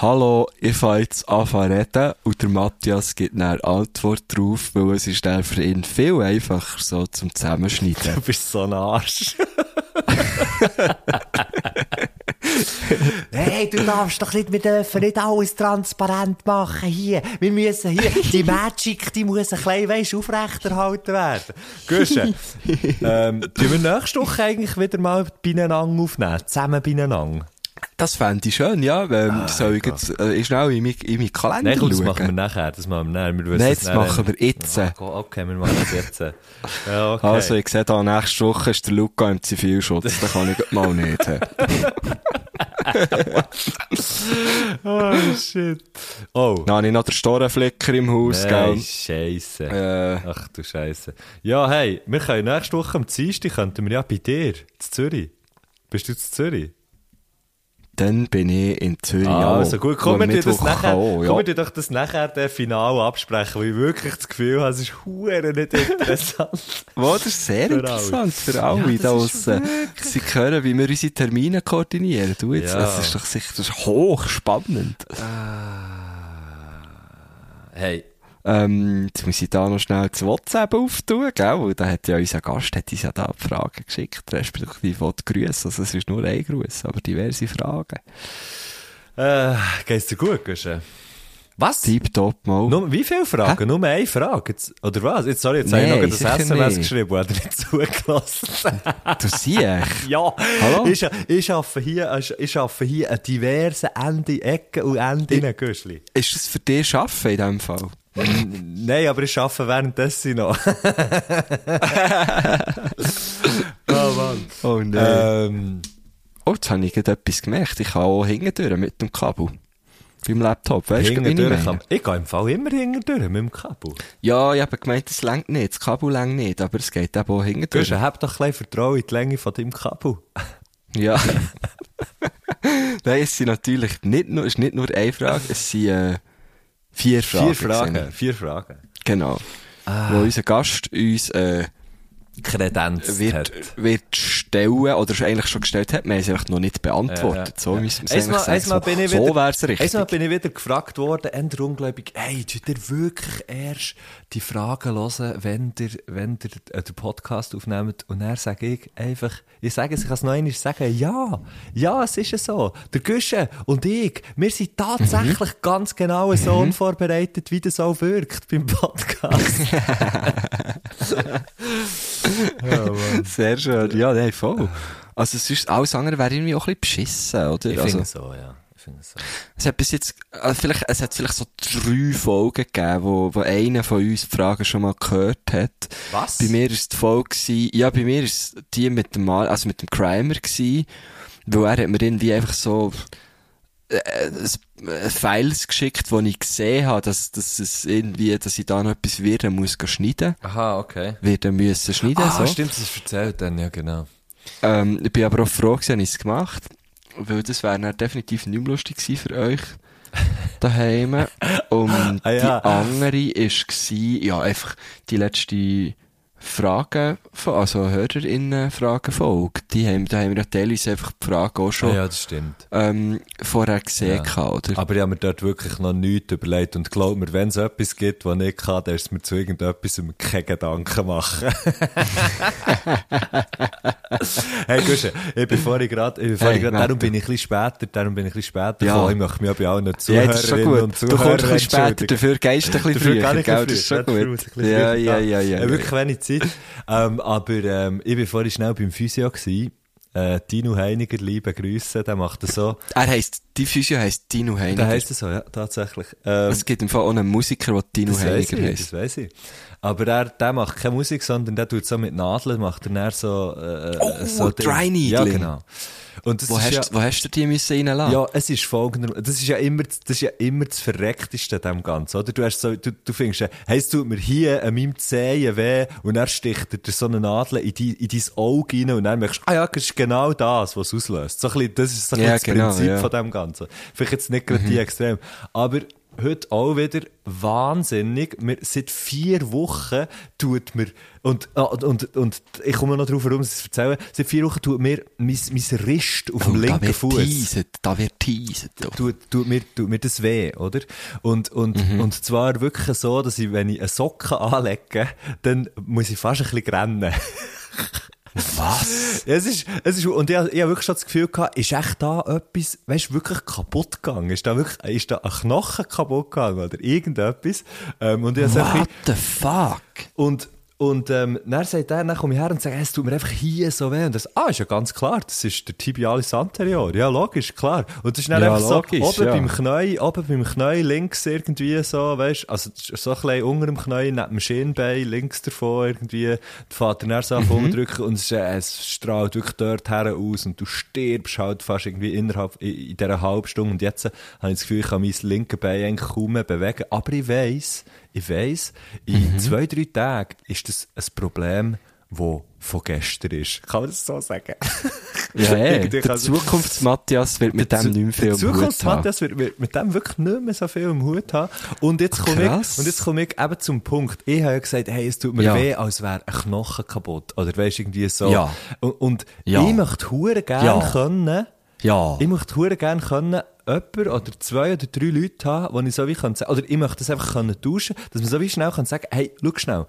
Hallo, ich fange jetzt an zu reden und der Matthias gibt eine Antwort drauf, weil es ist dann für ihn viel einfacher so zum Zusammenschneiden. Du bist so ein Arsch. Hey, du darfst doch nicht, wir dürfen nicht alles transparent machen hier. Wir müssen hier, die Magic, die muss ein klein, weisst, aufrechterhalten werden. Gusche. ähm, tun wir nächste Woche eigentlich wieder mal beieinander aufnehmen? Zusammen beieinander? Das fände ich schön, ja. Ähm, soll ich jetzt äh, schnell in meinen in meinen Kalender Nein, komm, das machen wir nachher. Das machen wir nachher. Wir Nein, das machen wir jetzt. Go- okay, wir machen das jetzt. Ja, okay. Also, ich sehe da, nächste Woche ist der Luca im Zivilschutz. Den kann ich mal nicht. hä? oh, shit. Oh. Dann habe ich noch den Storenflicker im Haus, Nein, gell? Scheisse. Äh, Ach du Scheisse. Ja, hey, wir können nächste Woche am Dienstag könnten wir ja bei dir, in Zürich. Bist du in Zürich? Dann bin ich in Zürich Ah, also gut, kommen wir das nachher, auch, kommen ja. wir dir doch das nachher der Final absprechen, weil ich wirklich das Gefühl habe, es ist hure nicht interessant. Wow, das ist sehr Für interessant für alle Ja, da draussen. Sie hören, wie wir unsere Termine koordinieren. Du jetzt, Ja. das ist doch sicher das ist hochspannend. hey, Ähm, jetzt muss ich da noch schnell das WhatsApp auftun, gell? Weil da hat ja unser Gast hat uns ja da Fragen geschickt, respektive auch die Grüße. Also es ist nur ein Gruß, aber diverse Fragen. äh, geht's dir gut, Gusche? Was? Tipptopp mal. Nur, wie viele Fragen? Nur eine Frage? Jetzt, oder was? Jetzt, sorry, jetzt habe ich noch das SMS nicht. geschrieben, hat er nicht zugelassen. Du siehst. ja, Hallo? ich, ich arbeite hier, ich, ich arbeite hier an diversen Enden, Ecken und Enden, Güschli. Ist das für dich Schaffen in diesem Fall? Nein, aber ich arbeite währenddessen noch. oh Mann. Oh nein. Ähm, Oh, jetzt habe ich gerade etwas gemerkt. Ich kann auch hingedüren mit dem Kabel. Beim Laptop. Weißt du, wie ich hintendurch kann- ich gehe im Fall immer hintendurch mit dem Kabel. Ja, ich habe gemeint, es längt nicht. Das Kabel längt nicht, aber es geht eben auch hingedüren. Güsche, hab doch ein bisschen Vertrauen in die Länge von deinem Kabel. Ja. Nein, es sind natürlich nicht nur, es ist nicht nur eine Frage, es sind äh, vier Fragen. Vier Fragen, vier Fragen. Genau. Wo unser Gast uns äh, Kredenz wird, hat. wird stellen, oder eigentlich schon gestellt hat, haben es einfach noch nicht beantwortet. So müssen wir es sagen. Einmal bin ich so wieder, so richtig. Einmal bin ich wieder gefragt worden, änder ungläubig, hey, tut ihr wirklich erst die Fragen hören, wenn ihr, wenn ihr äh, den Podcast aufnehmt? Und dann sage ich einfach, ich sage es, ich kann es noch einmal sagen, ja, ja, es ist so. Der Güsche und ich, wir sind tatsächlich Mhm. ganz genau so unvorbereitet, wie das auch wirkt beim Podcast. Sehr schön. Ja, nein, voll. Also, sonst, alles andere wäre irgendwie auch ein bisschen beschissen, oder? Ich also, finde so, ja. Ich finde so. Es hat bis jetzt, äh, vielleicht, es hat vielleicht so drei Folgen gegeben, wo, wo einer von uns die Fragen schon mal gehört hat. Was? Bei mir ist die Folge gewesen, ja, bei mir ist die mit dem Mal, also mit dem Crimer gewesen, weil er hat mir irgendwie einfach so, äh, ein- äh, Files geschickt, wo ich gesehen habe, dass, dass es irgendwie, dass ich da noch etwas werden muss schneiden. Aha, okay. Werden müssen schneiden, Ah, so. stimmt, das ist erzählt dann, ja, genau. Ähm, ich bin aber auch froh dass ich es gemacht weil das wäre dann definitiv nicht mehr lustig gewesen für euch daheim. Und Ah, ja. die andere ist gsi, ja, einfach die letzte Frage, also HörerInnen-Fragenfolge. Die haben, da haben wir ja teilweise einfach die Frage auch schon, Ah, ja, das stimmt. ähm, vorher gesehen gehabt, oder? Aber ich habe mir dort wirklich noch nichts überlegt. Und glaub mir, wenn es etwas gibt, was ich kann, dann ist es mir zu irgendetwas keine Gedanken machen. hey, Gusche, ich bin vorhin gerade, ich bin vorhin Hey, darum bin ich ein bisschen später, darum bin ich ein bisschen später Ja. gekommen. Ich möchte mich auch bei allen ja, Zuhörerinnen das ist schon gut. und Du Zuhörern kommst ein bisschen später, dafür gehst du ein bisschen Dafür früher, ich gell? Das ist schon gut. Ich Ja, ja, ja, ja. Ich habe wirklich wenig Zeit. Ähm, aber ähm, ich bin vorhin schnell beim Physio gewesen. äh, Dino Heiniger, liebe Grüße, der macht das so. Er heisst, die Physio heisst Dino Der Heiniger. heisst das so, ja, tatsächlich. Ähm, es gibt im Fall auch einen Musiker, der Dino Heiniger ich, heisst. das weiss ich. Aber der, der macht keine Musik, sondern der tut so mit Nadeln, macht er so, äh, Oh, so. Dry Needling. Ja, genau. Und das Wo hast, ja, wo hast du die müssen reinlassen? Ja, es ist folgender, das ist ja immer, das ist ja immer das Verreckteste an dem Ganzen, oder? Du hast so, du, du findest, hey, es tut mir hier an meinem Zehen weh, und dann sticht dir so eine Nadel in, die, in dein Auge rein, und dann merkst du, ah ja, das ist genau das, was es auslöst. So ein bisschen, das ist so ein Ja, bisschen genau, das Prinzip ja. von dem Ganzen. Vielleicht jetzt nicht gerade die extrem. Aber, heute auch wieder wahnsinnig. Wir, seit vier Wochen tut mir, und, ah, und, und ich komme noch drauf, warum ich es erzähle, seit vier Wochen tut mir mein, mein Rist auf dem Oh, da linken wird Fuß teaset, da wird teaset. tut, tut, mir, tut mir das weh, oder? Und, und, und zwar wirklich so, dass ich, wenn ich eine Socke anlege, dann muss ich fast ein bisschen rennen. Was? Es ist, es ist, und ich, ich habe wirklich schon das Gefühl gehabt, ist echt da etwas, weißt du, wirklich kaputt gegangen? Ist da wirklich, ist da ein Knochen kaputt gegangen oder irgendetwas? Ähm, und ich What the fuck? und, und, ähm, dann sagt er, dann komme ich her und sage, es tut mir einfach hier so weh. Und das, ah, ist ja ganz klar, das ist der Tibialis anterior. Ja, logisch, klar. Und das ist dann Ja, einfach logisch, so, oben ja. beim Knie, oben beim Knie links irgendwie so, weißt also so ein bisschen unter dem Knie, neben dem Schienbein, links davon irgendwie, der Vater dann so mhm. drücken und es, äh, es strahlt wirklich dort her aus und du stirbst halt fast irgendwie innerhalb, in, in dieser halben Stunde. Und jetzt äh, habe ich das Gefühl, ich kann mein linke Bein eigentlich kaum mehr bewegen. Aber ich weiss, ich weiss, in zwei, drei Tagen ist das ein Problem, das von gestern ist. Kann man das so sagen? Ja, ey, Irgendwie der Zukunfts-Matthias wird mit dem nicht mehr viel der am Hut Zukunft haben. Matthias wird wird mit dem wirklich nicht mehr so viel im Hut haben. Und jetzt komme ich, und jetzt komme ich eben zum Punkt. Ich habe ja gesagt, hey, es tut mir Ja. weh, als wäre ein Knochen kaputt. Oder weißt du, irgendwie so. Ja. Und, und Ja. ich möchte hure gerne Ja. können, Ja. ich möchte hure gerne können, jemand oder zwei oder drei Leute haben, wo ich so wie kann sagen, oder ich möchte das einfach können tauschen, dass man so wie schnell kann sagen, hey, schau schnell,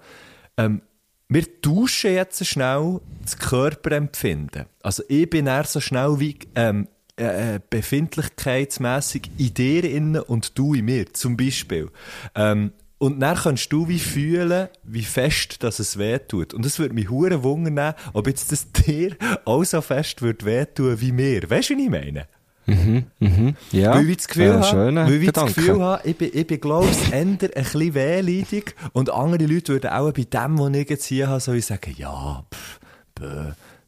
ähm, wir tauschen jetzt schnell das Körperempfinden. Also ich bin eher so schnell wie ähm, äh, äh, befindlichkeitsmässig in dir innen und du in mir, zum Beispiel. Ähm, und dann kannst du wie fühlen, wie fest dass es weh tut. Und das würde mich hure wundern, ob jetzt das dir auch so fest wird wehtun wie mir. Weißt du, wie ich meine? Ja. Weil ich das Gefühl Äh, habe, weil ich das. Gefühl habe, ich bin, ich bin glaube ich, eher ein bisschen wehleidig und andere Leute würden auch bei dem, was ich jetzt hier habe, so sagen, ja, pff,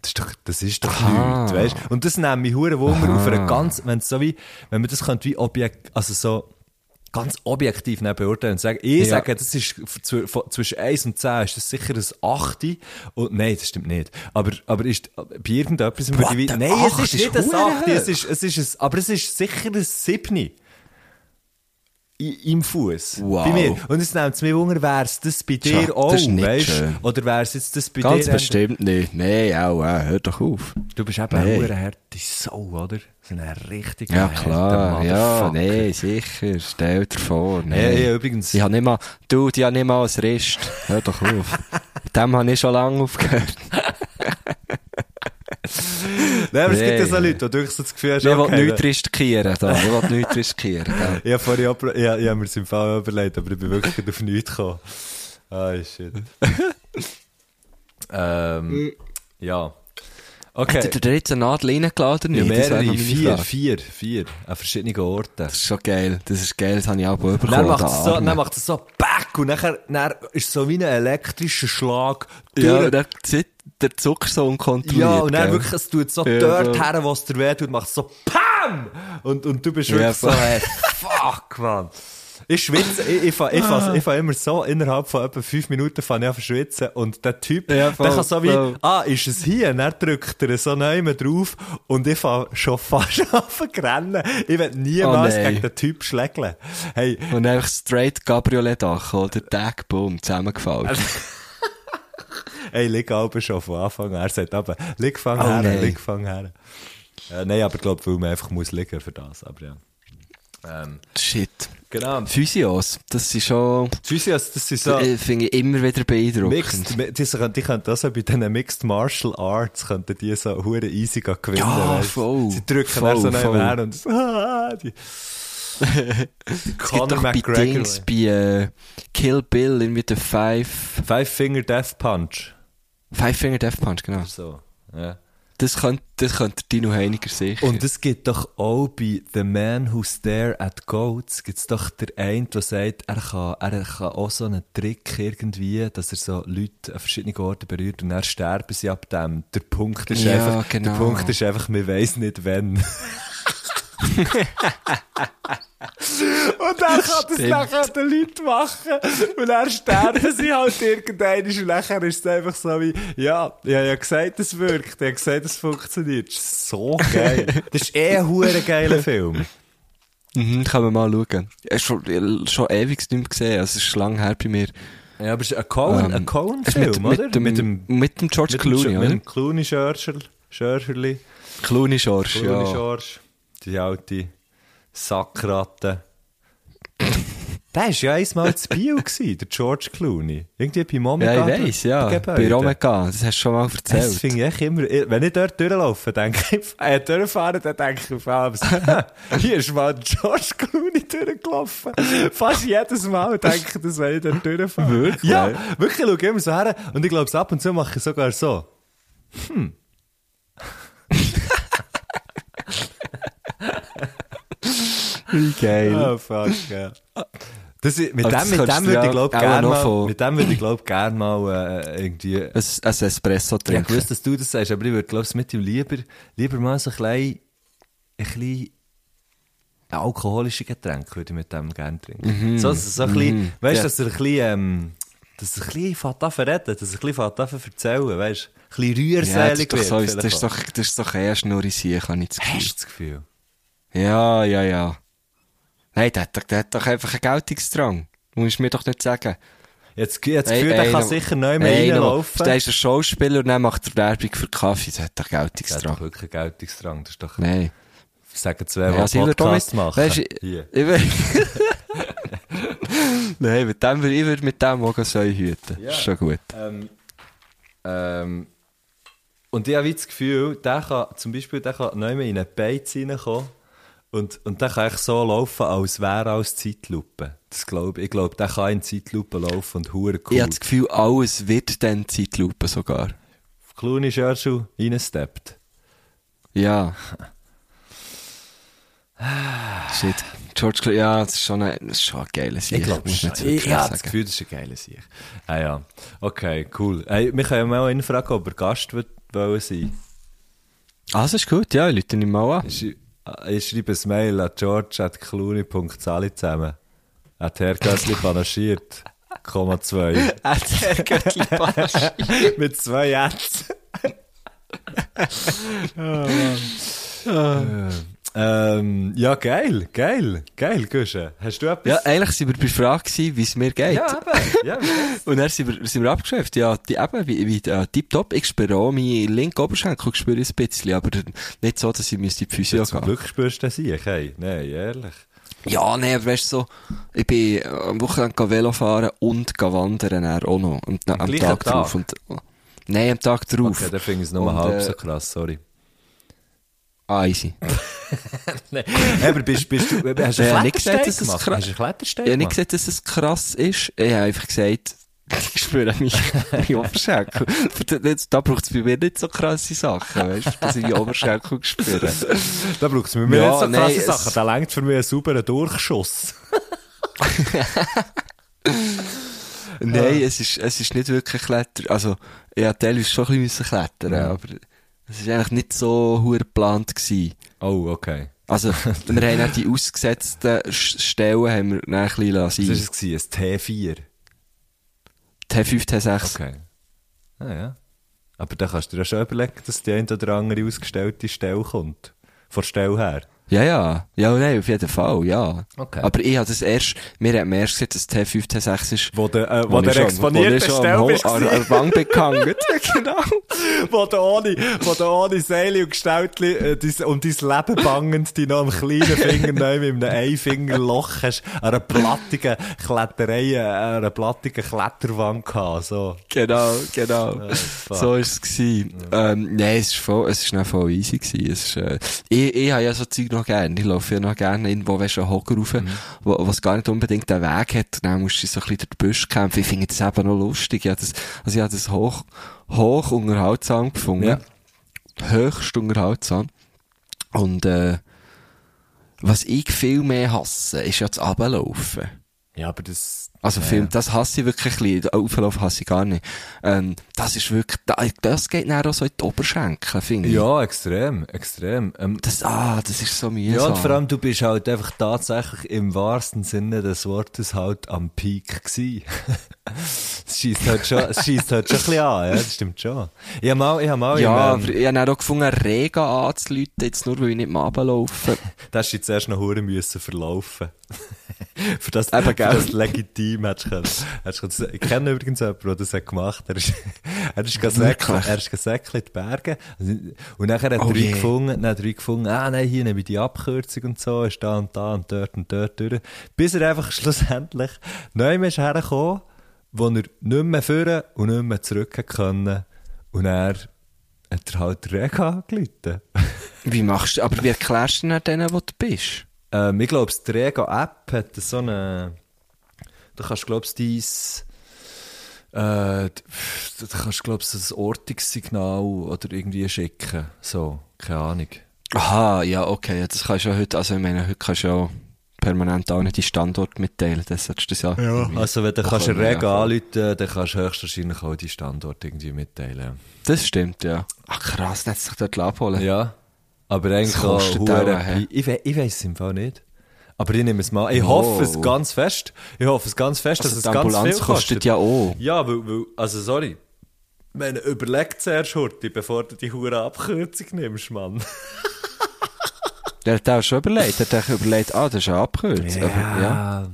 das ist doch, das ist doch nichts, weißt? Und das nimmt mich hure Wunder auf einer ganz, wenn es so wie, wenn man das könnte wie Objekt, also so, ganz objektiv beurteilen und sagen, ich Ja. sage, das ist zw- von- zwischen 1 und 10 ist das sicher ein 8. Und nein, das stimmt nicht. Aber, aber ist, bei irgendetwas würde ich nein, es ist ist nicht ein hure 8, es ist, es ist ein, aber es ist sicher ein 7. Im Fuß. Wow. Bei mir. Und jetzt nimmt es mir Wunder, wäre es das bei dir Tja, auch, weißt. Oder wäre es jetzt das bei Ganz dir? bestimmt nicht. Nee, auch, äh, hör doch auf. Du bist eben Nee. eine harte Sau, oder? So eine richtige Ja, klar. Ja, nee, sicher. Stell dir vor. Ja, Nee. ja, übrigens. Ich habe nicht mal, du, die haben nicht mal ein Rist. Hör doch auf. Mit dem habe ich schon lange aufgehört. Nein, aber es gibt ja Nee. so Leute, die durch so das Gefühl hast, Ich will okay, nichts riskieren, da. Ich will nichts riskieren. Ich habe vorhin auch, ich, ich mir das im Fall überlegt, aber ich bin wirklich nicht auf nichts gekommen. Ah, shit. ähm, ja. Okay. Hat er dir jetzt eine Nadel reingeladen? Ja, mehrere, vier, vier, vier, an verschiedenen Orten. Das ist schon geil. Das ist geil, das habe ich auch bekommen. Dann macht, es so, dann macht es so, back, und nachher, dann ist so wie ein elektrischer Schlag Ja, durch- der, zit- der Zucker so unkontrolliert. Ja, und dann gell? wirklich, es tut so Ja, dort so. her, wo es dir weh tut, macht es so PAM! Und, und du bist Ja, wirklich so, voll. hey, fuck, man. Ich schwitze, ich, ich, ich, fa- ich fa immer so, innerhalb von etwa fünf Minuten fange ich an zu schwitzen und der Typ, Ja, der voll, kann so wie, voll. ah, ist es hier? Und dann drückt er so neu drauf und ich fange schon fast an zu rennen. Ich will niemals Oh, gegen den Typ schlägeln. Hey, Und einfach straight Cabriolet-Dach, oder? Tag, boom, zusammengefallen. Hey, leg aber schon von Anfang an. Er sagt aber, leg fang Oh, her, nein. leg fang her. Äh, nein, aber ich glaube, weil man einfach muss liegen für das. Aber ja. Ähm, Shit. genau. Physios, das sind schon, Physios, das sind so äh, finde ich immer wieder beeindruckend. mixed, die, die, die können das so bei diesen Mixed Martial Arts, könnten die so hure easy gewinnen. Ja, voll. Sie drücken Voll, so voll. her und so, ah, die, Conor doch bei McGregor. Dings, bei äh, Kill Bill, irgendwie der Five, Five Finger Death Punch. Five Finger Death Punch, genau. So, ja. Das könnte, das könnte Dino Heiniger sicher. Und es gibt doch auch bei The Man Who Stare at Goats, gibt's doch der eine, der sagt, er kann, er kann auch so einen Trick irgendwie, dass er so Leute an verschiedenen Orten berührt und dann sterben sie ab dem. Der Punkt ist Ja, einfach, genau. der Punkt ist einfach, man weiss nicht wann. Und er kann das nachher den Leuten machen. Und dann sterben sie halt irgendwann. Und nachher ist es einfach so wie, ja, ich habe ja gesagt, es wirkt. Ich habe gesagt, es funktioniert. Das ist so geil. Das ist eh ein hure geiler Film. Mhm, kann man mal schauen. Er ist schon, schon ewig nicht mehr gesehen, also es ist schon lange her bei mir. Ja, aber es ist ein Cohen, Ähm, ein Cohen mit, oder? mit, dem, mit, dem, mit dem George mit dem- Clooney, mit dem Clooney Schörcher, Schörcherli. Clooney Schorsch, Clooney ja. Die alte Sackratte. Der war ja einmal zu Bio, gewesen, der George Clooney. Irgendwie bei Momika. Ja, ich weiss, ja. Bei Romega, das hast du schon mal Das erzählt. finde ich echt immer, wenn ich dort durchlaufe, denke ich, äh, durchfahre, dann denke ich auf abends, hier ist mal George Clooney durchgelaufen. Fast jedes Mal denke ich, das, wenn ich dort durchfahre. Wirklich? Ja, wirklich, ich schaue immer so her und ich glaube, ab und zu mache ich sogar so. Wie geil. Oh, fuck, ja. Das, mit, dem, mit dem würde ich glaube auch gerne mal, mit dem würde ich glaube gerne mal äh, irgendwie Ein, ein Espresso Ja, ich trinken. wusste, dass du das sagst, aber ich würde, glaube ich, mit ihm lieber, lieber mal so ein klein, ein klein alkoholische Getränk würde ich mit dem gerne trinken. So, so ein bisschen, weißt du, dass er ein bisschen, ähm, dass er ein bisschen fährt an dass er ein bisschen fährt an erzählen, weißt du, ein bisschen ja, das rührselig ist so, das, ist doch, das ist doch eher Schnurrisier, habe ich das Gefühl. Hast du das Gefühl? Ja, ja, ja. Nein, der hat, doch- der hat doch einfach einen Geltungsdrang. Du musst mir doch nicht sagen. Jetzt, jetzt das Gefühl, der kann sicher neu mehr Ey, noch- reinlaufen. Der ist ein Schauspieler und dann macht er Werbung für Kaffee. Der hat doch Der hat doch Geltungsdrang. wirklich einen Geltungsdrang. Das ist doch, Nein. sagen zwei, Ja, die Podcast machen. Weisst du, Hier. Ich will... Nein, mit dem, ich würde mit dem auch so hüten. Ja. Ist schon gut. Ähm, ähm, und ich habe das Gefühl, der kann zum Beispiel der kann neu in eine Beiz reinkommen und, und der kann echt so laufen, als wäre als Zeitlupe. Das glaub, ich ich glaube, der kann in Zeitlupe laufen und hure cool. Ich habe das Gefühl, alles wird dann Zeitlupe sogar. Clooney Churchill reingesteppt. Ja. Shit. George Clooney, ja, das ist schon ein, das ist schon ein geiler Sieg. Ich glaube schon. Ich, ich habe das Gefühl, das ist ein geiler Sieg. Ah ja. Okay, cool. Hey, wir können ja mal ihn fragen, ob er Gast wird, wollen sein. Ah, das ist gut, ja, Leute, ich mal an. Ich, schrei- ich schreibe ein Mail an george.clooney.zali zusammen. Hat Herr Gössli panaschiert. Komma zwei. Mit zwei Jetzt. Ähm, ja, geil, geil, geil, Gusche. Hast du etwas? Ja, eigentlich sind wir bei der Frage wie es mir geht. ja, eben. Ja? Und dann sind wir, sind wir abgeschäft. Ja, die, eben, wie, wie, äh, tipptopp. Ich spüre auch meinen linken Oberschenkel, ich spüre ein bisschen, aber nicht so, dass ich müsste die Physio Zum gehen. Glück spürst du das ich, hey. Nein, ehrlich. Ja, nee, aber weißt du so, ich bin äh, am Wochenende Velo fahren und wandern auch noch. Und, am gleichen Tag Tag? drauf. Und, nein, am Tag drauf. Okay, dann finde ich es nur Und, halb äh, so krass, sorry. Ah, easy. Nein, aber bist, bist du, hast du Ja, einen gesagt, Klettersteig gemacht? krass- Hast du einen Klettersteig Ich habe nicht gesagt, dass es krass ist. Ich habe einfach gesagt, ich spüre mich meine Oberschenkel. Da braucht es bei mir nicht so krasse Sachen, weißt du, dass ich meine Oberschenkel spüre. Da braucht es mit mir Ja, nicht so nein, krasse es- Sachen. Da längt für mich einen sauberen Durchschuss. Nein, es ist, es ist nicht wirklich Kletter. Also, habe teilweise schon ein bisschen klettern, Ja. aber es ist eigentlich nicht so hure geplant gewesen. Oh, okay. Also, wir haben auch die ausgesetzten Stellen haben wir dann ein bisschen lassen. Was war es? gewesen? Ein T4? T5, T6. Okay. Ah, ja. Aber da kannst du dir ja schon überlegen, dass die eine oder andere ausgestellte Stelle kommt. Von der Stelle her. Ja, ja. Ja, nein, auf jeden Fall, ja. Okay. Aber ich habe das erst, mir hat man erst gesagt, dass T5, T6 ist. Wo der, äh, wo wo der exponierte Ho- bist. an, an der Wand bekannt. genau. wo du ohne, wo du ohne Seile und Gestaltli äh, dein, um dein Leben bangend die noch am kleinen Finger neu mit einem Einfingerloch hast, an einer plattigen Kletterei, äh, an einer plattigen Kletterwand gehabt, so. Genau, genau. fuck. so ist es gewesen. Ähm, nein, es ist voll, es ist noch voll easy gewesen. Es ist, äh, ich, ich habe ja so Zeug noch gerne. Ich laufe ja noch gerne irgendwo, weißt du, einen Hocker rauf, wo, was gar nicht unbedingt den Weg hat. Dann musst du so ein bisschen durch Büsche kämpfen. Ich finde das eben noch lustig. Ich habe das, also ich habe das hoch, hoch unterhaltsam gefunden. Ja. höchst unterhaltsam. Und, äh, was ich viel mehr hasse, ist ja das Ablaufen. Ja, aber das... Also ja. Film, das hasse ich wirklich ein bisschen. Auflauf hasse ich gar nicht. Ähm, das ist wirklich, da- das geht dann auch so in die Oberschenkel, finde ich. Ja, extrem, extrem. Ähm, Das, ah, das ist so ja, mühsam. und vor allem, du bist halt einfach tatsächlich im wahrsten Sinne des Wortes halt am Peak gsi. Es schießt halt schon, es schießt halt schon ein bisschen an, ja, das stimmt schon. Ich hab mal, ich hab mal ja, im, ähm, ich habe auch gefunden, Rega anzuleuten, jetzt nur, weil ich nicht mehr runterlaufe. da hast du jetzt erst noch Huren müssen verlaufen. für das, Eben, für das legitim hättest du können. Hättest du können- Ich kenne übrigens jemanden, der das hat gemacht. Er ist, er ist gesäckelt, er ist gesäckelt in die Berge. Und nachher hat Oh er je. gefunden, dann hat er gefunden, ah, nein, hier nehme ich die Abkürzung und so, ist da und da und dort und dort durch. Bis er einfach schlussendlich neu ist hergekommen, wo er nicht mehr führen und nicht mehr zurück hat können. Und er hat er halt Rega angerufen. Wie machst du, aber wie erklärst du denn denen, wo du bist? Ähm, ich glaube, die Rega-App hat so eine. Da kannst du, ich, dein. Äh, da kannst du, glaube ich, ein Ortungssignal oder irgendwie schicken. So, keine Ahnung. Aha, ja, okay, ja, das kannst du ja heute, also ich meine, heute kannst du ja permanent auch nicht die Standort mitteilen, das solltest du das ja. irgendwie Also, wenn du auch kannst einen Rega ja, anrufen dann kannst du höchstwahrscheinlich auch die Standort irgendwie mitteilen. Das stimmt, ja. Ach krass, hat sich dort abholen. Ja. Aber eigentlich Das auch auch? Pi- Ich, we ich weiß es im Fall nicht. Aber ich nehme es mal. Ich Oh. hoffe es ganz fest. Ich hoffe es ganz fest, Also dass es ganz Ambulanz viel kostet ja auch. Ja, weil, weil also sorry. Meine, überleg zuerst, Hurti, bevor du die hure Abkürzung nimmst, Mann. Der hat auch schon überlegt, der hat auch überlegt, ah, das ist eine Abkürzung. Aber, ja.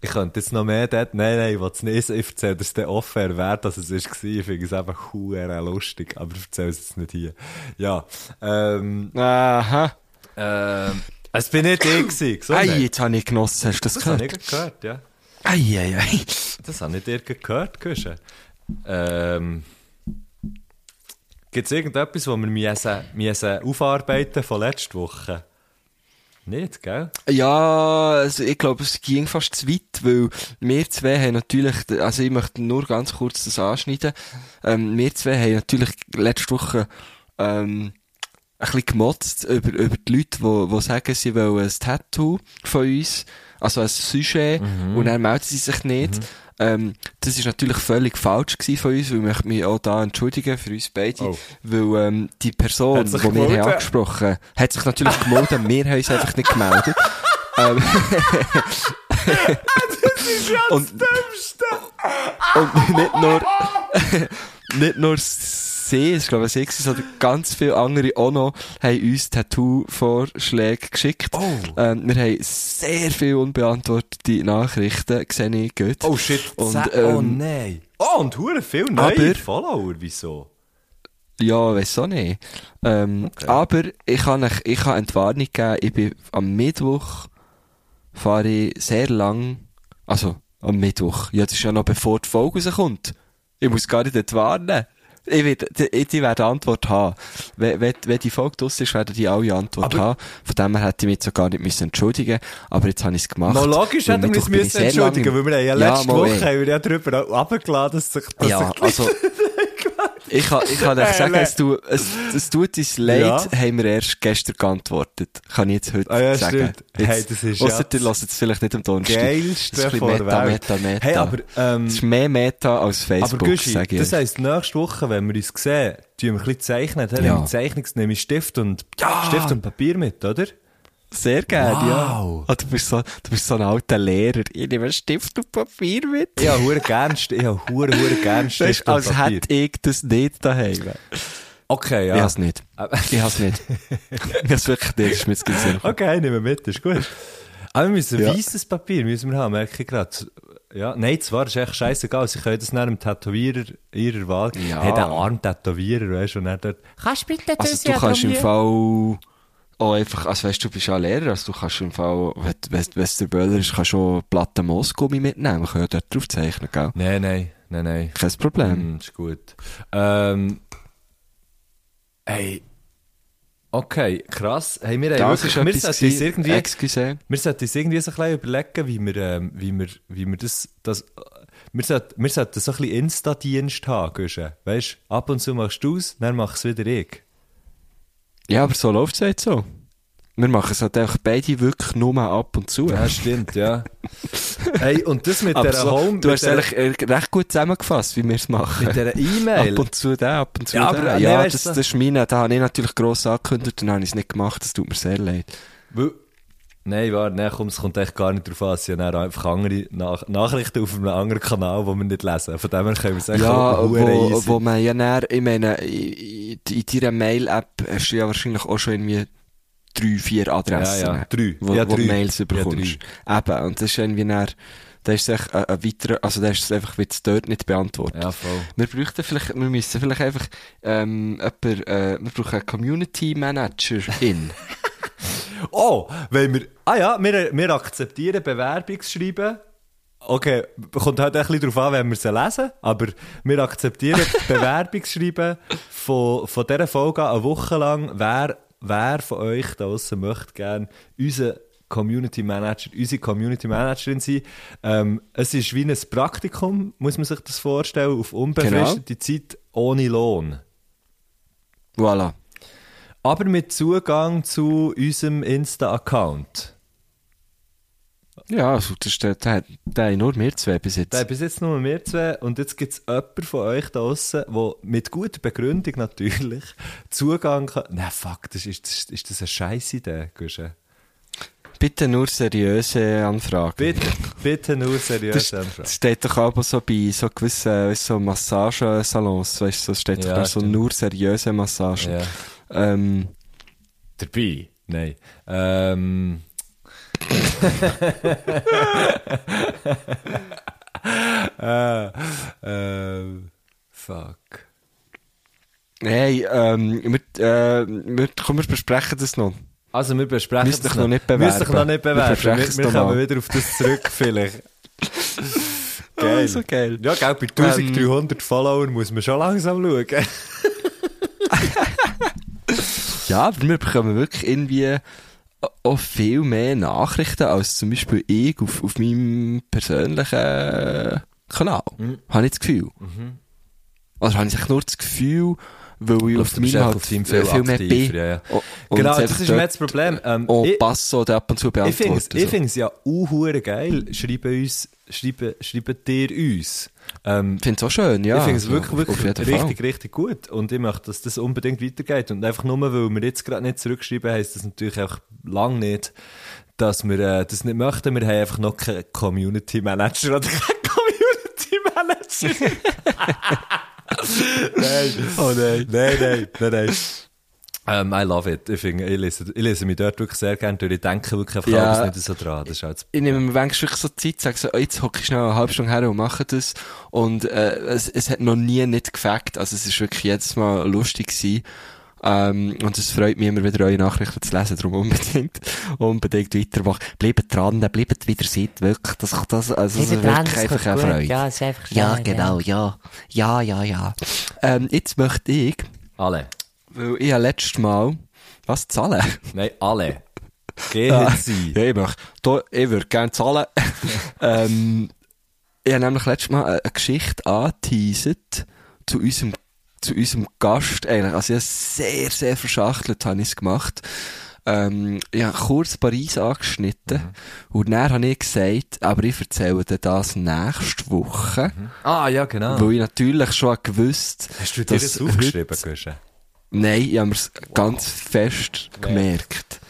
Ich könnte jetzt noch mehr dort, nein, nein, ich will es nicht, ich erzähle dir dann offen, wer das es ist, ich finde es einfach hure lustig, aber ich erzähle es jetzt nicht hier. Ja, ähm, Aha. ähm, es bin nicht ich gewesen, Ei, jetzt habe ich genossen, hast du das, Das habe gehört? ich gehört, ja. Ei, ei, ei. Das habe ich dir gehört, Küche. Ähm, Gibt es irgendetwas, was wir müssen, müssen aufarbeiten von letzter Woche? Nicht, gell? Ja, also ich glaube, es ging fast zu weit, weil wir zwei haben natürlich, also ich möchte nur ganz kurz das anschneiden, ähm, wir zwei haben natürlich letzte Woche ähm, ein bisschen gemotzt über, über die Leute, die, die sagen, sie wollen ein Tattoo von uns, also ein Sujet, und dann melden sie sich nicht. Ähm, das ist natürlich völlig falsch gewesen von uns, weil ich möchte mich auch da entschuldigen für uns beide, Oh. weil ähm, die Person, die wir haben angesprochen hat sich natürlich gemeldet, wir haben uns einfach nicht gemeldet. ähm, und, und nicht nur, nicht nur sie, es glaube ich sie, gewesen, sondern ganz viele andere auch noch, haben uns Tattoo-Vorschläge geschickt. Oh. Ähm, wir haben sehr viele unbeantwortete Nachrichten gesehen, ich gut. Oh shit, Und, oh ähm, nein. Oh, und hure viel neue aber- Follower, wieso? Ja, auch nicht. Ähm, Aber ich kann, euch, ich kann Entwarnung geben, ich bin am Mittwoch fahre ich sehr lang, also am Mittwoch, ja, das ist ja noch bevor die Folge rauskommt. Ich muss gar nicht entwarnen. Ich werde, die werden Antwort haben. Wenn, wenn, wenn die Folge draus ist, werden die alle Antwort Aber- haben. Von dem her hätte ich mich so gar nicht müssen entschuldigen Aber jetzt habe ich es gemacht. No, logisch hätten wir uns ich müssen entschuldigen, weil wir ja letzte mal, Woche ey. haben wir ja darüber runtergeladen, dass sich, dass Ja, sich also, ich kann, ich kann euch sagen, es, tu, es, es tut uns leid, Ja. haben wir erst gestern geantwortet. Kann ich jetzt heute Ah ja, sagen. stimmt. Hey, das ist ja Ausser, ihr lasst es vielleicht nicht am Donnerstag. geilste das ist ein Meta. Meta, Meta. Hey, aber, ähm, das ist mehr Meta als Aber Facebook, Güschi, sag ich das heisst, nächste Woche, wenn wir uns sehen, tun wir ein bisschen zeichnen. Dann Ja. nehme ich Zeichnungs, nehme ich Stift und, Stift und Papier mit, oder? Sehr gerne, Wow. ja. Ah, du, bist so, du bist so ein alter Lehrer. Ich nehme Stift und Papier mit. Ich habe hure gern, ich habe hure, hure gern Stift ist, und als Papier. hätte ich das nicht daheim. Okay, Ich ja. has nicht. Ich has nicht. ich has wirklich nicht. Das ist mir jetzt gesehen. Okay, nehmen wir mit, ist gut. Aber wir müssen Ja. weißes Papier müssen wir haben, merke ich gerade. Ja, nein, zwar ist echt scheißegal, sie können das nach einem Tätowierer ihrer Wahl. Ja. Hey, der arme Tätowierer, weißt du, und er dort, Kannst du bitte Also das du ja kannst im Fall auch einfach, also weißt du, du bist ja Lehrer, also du kannst im Fall, wenn, es der Böller ist, kannst du auch Platten Moosgummi mitnehmen, wir können ja dort drauf zeichnen, gell? Nein, nein, nein, nein. Kein Problem. Mm, ist gut. Ähm, hey. Okay, krass. Hey, wir, haben Das wirklich, ist wir etwas sollten uns irgendwie, Excuse. wir sollten uns irgendwie so ein bisschen überlegen, wie wir, ähm, wie wir, wie wir das, das wir sollten, wir sollten so ein bisschen Insta-Dienst haben. Weißt ab und zu machst du es, dann machst es wieder ich. Ja, aber so läuft's jetzt so. Wir machen es halt einfach beide wirklich nur ab und zu. Ja, stimmt, ja. hey, und das mit Aber der so, Home... du hast eigentlich recht gut zusammengefasst, wie wir es machen. Mit dieser E-Mail. Ab und zu der, ab und zu Ja, aber, nee, ja, weißt das, das ist meine, da habe ich natürlich gross angekündigt, dann habe ich es nicht gemacht, das tut mir sehr leid. Weil- Nein, warte, nein, komm, es kommt echt gar nicht drauf an. Es sind dann einfach andere Nach Nachrichten auf einem anderen Kanal, die wir nicht lesen. Von dem her können wir es echt Ja, wo, easy. wo man ja näher, ich meine, in, in deiner Mail-App hast du ja wahrscheinlich auch schon irgendwie drei, vier Adressen. Ja, ja, drei. Wo, Ja, wo drei. du Mails Ja, bekommst. Eben, und das ist irgendwie näher, da ist es ein, ein weiterer, also da ist es einfach wie dort nicht beantwortet. Ja, voll. Wir bräuchten vielleicht, wir müssen vielleicht einfach, ähm, jemand, äh, wir brauchen einen Community Manager in. Oh, wenn wir, ah ja, wir, wir akzeptieren Bewerbungsschreiben. Okay, kommt halt ein bisschen darauf an, wenn wir sie lesen, aber wir akzeptieren Bewerbungsschreiben von, von dieser Folge eine Woche lang. Wer, wer von euch da draussen möchte gerne unser Community Manager, unsere Community Managerin sein. Ähm, es ist wie ein Praktikum, muss man sich das vorstellen, auf unbefristete Zeit ohne Lohn. voilà. Aber mit Zugang zu unserem Insta-Account. Ja, also, das ist der, der, der nur wir zwei bis jetzt. Da bis jetzt nur wir zwei und jetzt gibt es jemanden von euch da draussen, der mit guter Begründung natürlich Zugang kann. Nein, fuck, das ist, das ist, das eine scheisse Idee, Gusche? Bitte nur seriöse Anfragen. Bitte, bitte nur Das, seriös anfragen. das steht doch aber so bei so gewissen weißt, so Massagesalons, weißt du, so steht Ja, doch so stimmt. nur seriöse Massagen. Ja. Ähm, Dabei? Nein. Ähm. äh, ähm. Fuck. hey, ähm, wir, äh, wir, komm, wir besprechen das noch. Also, wir besprechen Müsst das dich noch nicht bewerben. Müsst noch nicht Wir bewerben. Wir, wir, noch kommen wieder auf das zurück, vielleicht. Geil. Oh, so geil. Ja, gell, bei 1300 Followern muss man schon langsam schauen. Ja, aber wir bekommen wirklich irgendwie auch viel mehr Nachrichten als zum Beispiel ich auf, auf meinem persönlichen Kanal. Mhm. Habe ich das Gefühl. Also habe ich nur das Gefühl, weil ich auf meinem einfach halt viel, viel mehr bin. ja, ja. Und- genau, das ist mir das Problem. Ähm, ich- Passo oder ab und zu Ich finde es find's ja auch geil. Schreiben uns, schreiben, schreiben dir uns. Ähm, Ich finde es auch schön, ja. ich finde es Also, wirklich, wirklich richtig, Fall. richtig gut. Und ich möchte, dass das unbedingt weitergeht. Und einfach nur, weil wir jetzt gerade nicht zurückschreiben, heisst das natürlich auch lang nicht, dass wir äh, das nicht möchten. Wir haben einfach noch keinen Community Manager oder keinen Community Manager. nein. Oh nein. Nein, nein, nein, nein. Ähm, I love it. Ich, finde, ich, lese, ich lese mich dort wirklich sehr gerne durch. Ich denke wirklich einfach Ja. alles nicht so dran. Das ist halt ich nehme mir manchmal wirklich so Zeit, sage so, jetzt hocke ich schnell eine halbe Stunde her und mache das. Und äh, es, es hat noch nie nicht gefackt. Also es ist wirklich jedes Mal lustig gewesen. Ähm, und es freut mich immer wieder, eure Nachrichten zu lesen. Darum unbedingt, unbedingt weitermachen. Bleibt dran, bleibt wieder seid, wirklich. Das, das, also, das ist wirklich einfach eine Freude. Ja, es ist einfach Ja, schön, genau, ja. Ja, ja, ja. Ähm, jetzt möchte ich, Alle. weil ich ja letztes Mal, was zahlen? Nein, alle. Gehen Ja. sie. Ja, ich möchte, da, ich würde gerne zahlen. ähm, ich habe nämlich letztes Mal eine, eine Geschichte angeteasert zu unserem, zu unserem Gast eigentlich. Also habe sehr, sehr verschachtelt habe ich es gemacht. Ähm, ich habe kurz Paris angeschnitten und dann habe ich gesagt, aber ich erzähle dir das nächste Woche, Ah, ja, genau. weil ich natürlich schon gewusst Hast du dir das aufgeschrieben, heute-? Nein, ich habe mir's ganz fest gemerkt.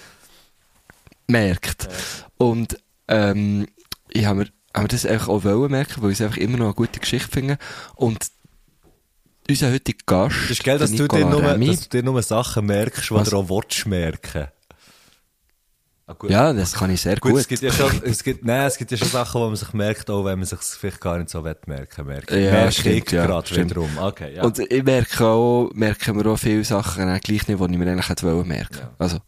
Merkt. Und, ähm, ich habe mir, habe mir das einfach auch wollen merken, weil ich es einfach immer noch eine gute Geschichte finde. Und unser heutiger Gast, Das ist geil, dass du, dir nur, dass du dir nur Sachen merkst, die du auch willst merken. Ah, ja, das kann ich sehr Gut, gut. es gibt ja schon, es gibt, nein, es gibt ja schon Sachen, die man sich merkt, auch wenn man sich vielleicht gar nicht so merken, merken. Ja, Merke stimmt, ja, gerade stimmt. wiederum. Okay, ja. Und ich merke auch, merken wir auch viele Sachen gleich nicht, die ich mir eigentlich hätte wollen merken. Also.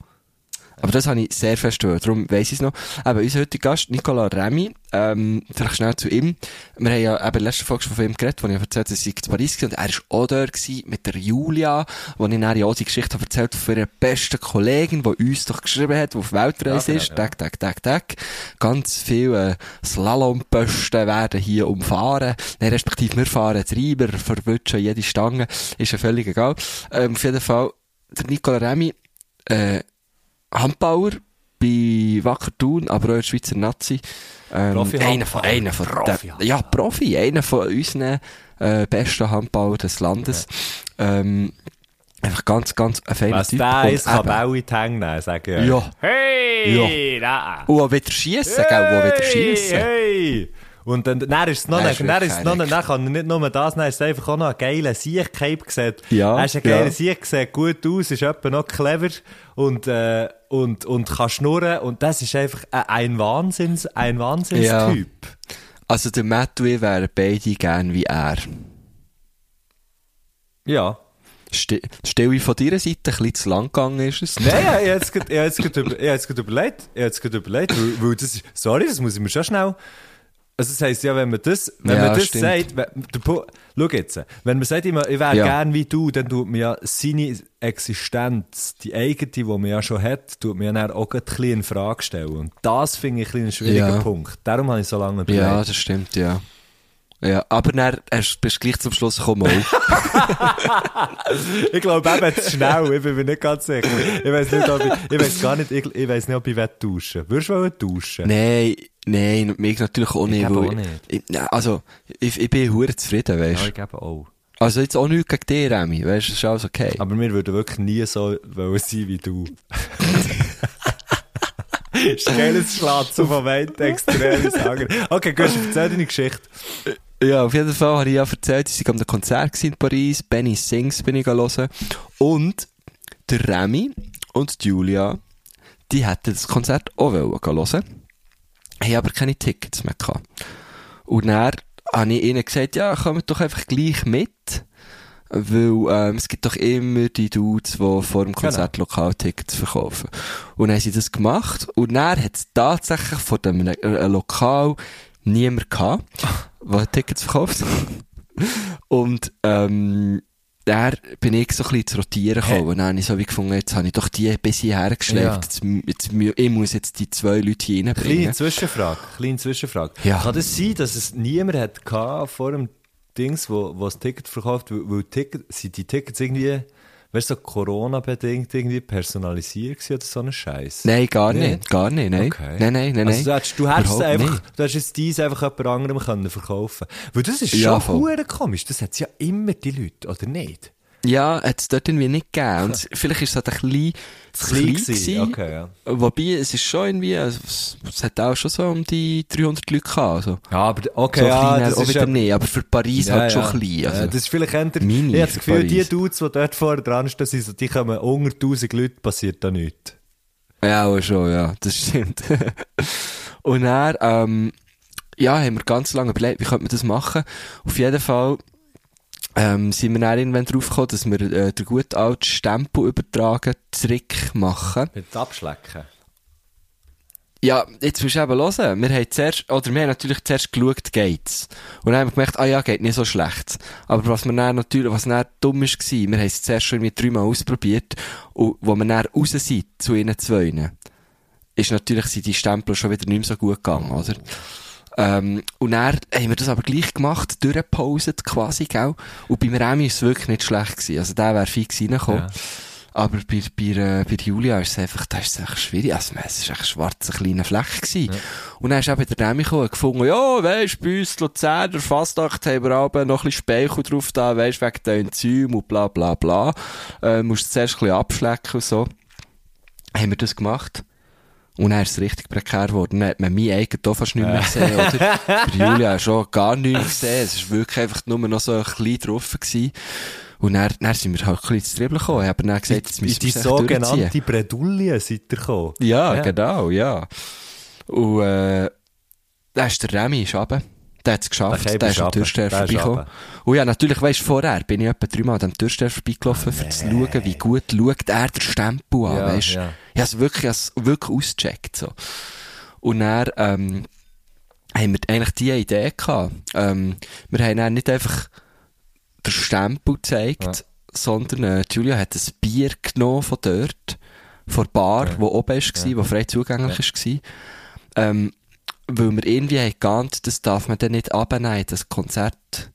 Aber das habe ich sehr fest wollen, darum weiss ich es noch. Aber unser heutiger Gast, Nicolas Remy, ähm, vielleicht schnell zu ihm. Wir haben ja eben letzten Folge schon von ihm geredet, wo ich erzählt habe, dass ich in Paris war und er war auch dort gewesen mit der Julia, wo ich ja auch die Geschichte habe erzählt von ihrer besten Kollegin, die uns doch geschrieben hat, die auf Weltreise Ja, ist. genau, ja. Tag, Tag, Tag, Tag. Ganz viele äh, Slalomposten werden hier umfahren. Nein, respektive wir fahren Treiber, verwutschen jede Stange. Ist ja völlig egal. Ähm, auf jeden Fall, der Nicola Remy äh, Handbauer bei Wacker Thun, aber auch der Schweizer Nazi. Ähm, Profi-Handbauer. einer von, einer von Profi-Handbauer. der, ja, Profi, einer von unseren äh, besten Handbauer des Landes. Ähm, einfach ganz, ganz ein feiner Was Typ. der Und ist, kann Bälle in die Hänge nehmen, sage ich. Ja. Hey! Ja. Und auch wieder schiessen, gell, wo wieder schiessen. Hey! Und dann, dann ist es noch, nicht, dann ist es noch, nicht- dann kann er nicht nur das, dann ist es einfach auch noch ein geiler Sieg-Cape gesehen. Ja, Er ist ein geiler ja. Sieg, sieht gut aus, ist etwa noch clever und, äh, und, und kann schnurren und das ist einfach ein, Wahnsinns, ein Wahnsinnstyp. Also der Matt und ich wären beide gern wie er. Ja. Sti- Stille von deiner Seite, ein bisschen zu lang gegangen ist es. Nein, ja, ich habe jetzt gerade- ich ich überlegt, ich habe jetzt gerade überlegt, weil, weil das ist, sorry, das muss ich mir schon schnell, also das heisst ja, wenn man das, wenn Ja, man das stimmt. sagt, wenn, der, schau jetzt, wenn man sagt immer, ich wäre Ja. gern wie du, dann tut man ja seine Existenz, die eigene, die man ja schon hat, tut man ja dann auch ein bisschen in Frage stellen. Und das finde ich ein bisschen ein schwieriger Ja. Punkt. Darum habe ich so lange überlegt. Ja, das stimmt, ja. Ja, aber dann hast- bist du gleich zum Schluss gekommen. Ich glaube eben zu schnell, ich bin mir nicht ganz sicher. Ich weiß nicht, ob ich, ich weiß gar nicht, ich, ich weiß nicht, ob ich will tauschen. Würdest du tauschen? nein, nein, mich natürlich auch nicht. glaube weil auch nicht. Ich, ich- also, ich, ich bin hure zufrieden, weißt Ja, du. ich glaube auch. Also jetzt auch nichts gegen dich, Remy, weißt du, ist alles okay. Aber wir würden wirklich nie so wollen sein wie du. geiles Schlatzen vom einen extrem sagen. Okay, gut, erzähl deine Geschichte. Ja, auf jeden Fall habe ich ja erzählt, ich war am Konzert in Paris, Benny Sings bin ich hören. Und der Remy und die Julia, die hätten das Konzert auch hören. Haben aber keine Tickets mehr gehabt. Und dann habe ich ihnen gesagt, ja, kommt doch einfach gleich mit. Weil ähm, es gibt doch immer die Dudes, die vor dem Konzertlokal Tickets verkaufen. Und dann haben sie das gemacht. Und dann hat es tatsächlich vor dem äh, Lokal niemand gehabt, der Tickets verkauft. Und ähm, da bin ich so ein bisschen zu rotieren gekommen. Und dann habe ich so wie gefunden, jetzt habe ich doch die bis hierher geschleppt. Ja. Jetzt, jetzt, ich muss jetzt die zwei Leute hier Kleine reinbringen. Zwischenfrage. Kleine Zwischenfrage. Ja. Kann das sein, dass es niemand hat vor dem Dings, wo, wo das Ticket verkauft, weil, weil Ticket, sind die Tickets irgendwie, weißt du, so Corona-bedingt irgendwie personalisiert oder so ein Scheiß? Nein, gar nicht. Nicht? Gar nicht, nein. Okay. Nein, nein, nein, Also, du hättest, du hättest einfach, nicht. du hättest dies einfach jemand anderem können verkaufen. Weil das ist Ja, schon komisch. Das hat ja immer die Leute, oder nicht? Ja, hat es dort irgendwie nicht gegeben. Und vielleicht ist es halt ein bisschen zu klein gewesen. Okay, ja. Wobei, es ist schon irgendwie, also, es, es hat auch schon so um die 300 Leute gehabt, also. Ja, aber, okay, So ja, das ist wieder ja- nicht, aber für Paris Ja, halt schon ja. klein, also. Ja, das ist vielleicht eher, Mini ich habe das Gefühl, die Paris. Dudes, die dort vorne dran stehen, sind so, die kommen unter 1000 Leute, passiert da nichts. Ja, auch schon, ja, das stimmt. und dann, ähm, ja, haben wir ganz lange überlegt, wie könnte man das machen. Auf jeden Fall, ähm, sind wir dann irgendwann drauf gekommen, dass wir äh, den gut alten Stempel übertragen, Trick machen. Mit Abschlecken. Ja, jetzt musst du eben hören. Wir haben zuerst, oder wir haben natürlich zuerst geschaut, geht's. Und dann haben wir gemerkt, ah ja, geht nicht so schlecht. Aber was wir dann natürlich, was dann dumm ist, war, wir haben es zuerst schon irgendwie dreimal ausprobiert, und wo wir dann raus sind, zu ihnen zwei, ist natürlich, sind die Stempel schon wieder nicht mehr so gut gegangen, oder? Ähm, und dann haben wir das aber gleich gemacht, durchgepauset quasi, gell? Und beim Remy ist es wirklich nicht schlecht gewesen. Also der wäre fix reingekommen. Ja. Aber bei, bei, äh, bei Julia ist es einfach, da ist einfach schwierig. Also, es ist echt schwarzer kleiner Fleck gewesen. Und dann ist eben der Remy gekommen und gefunden, ja, weisst, bei uns Luzern, der Fastnacht haben wir aber noch ein bisschen Speichel drauf da, weisst, wegen den Enzymen und bla, bla, bla. Äh, musst zuerst ein bisschen abschlecken und so. Haben wir das gemacht. Und dann ist es richtig prekär geworden. Dann hat man mein eigen hier fast nicht mehr gesehen, oder? Bei Julia schon gar nichts gesehen. Es war wirklich einfach nur noch so ein bisschen drauf gewesen. Und dann, dann sind wir halt ein bisschen ins Dribbeln gekommen. Ich habe dann gesagt, jetzt müssen die wir es durchziehen. sogenannte Bredouille seid ihr gekommen. Ja, Ja. genau, ja. Und, äh, da ist der Remy runter. Der hat es geschafft. Der ist am. Türsteher vorbeigekommen. Und ja, natürlich, weisst, vorher bin ich etwa dreimal an dem Türsteher vorbeigelaufen, um zu schauen, wie gut schaut er den Stempel an, Ja, weisst. ja. Ich hab's wirklich, wirklich ausgecheckt, so. Und dann, ähm, haben wir eigentlich die Idee gehabt. Ähm, wir haben dann nicht einfach den Stempel gezeigt, sondern äh, Julia hat ein Bier genommen von dort, von der Bar, wo oben war, wo frei zugänglich war. Ähm, weil wir irgendwie geahnt, das darf man dann nicht abnehmen, das Konzert,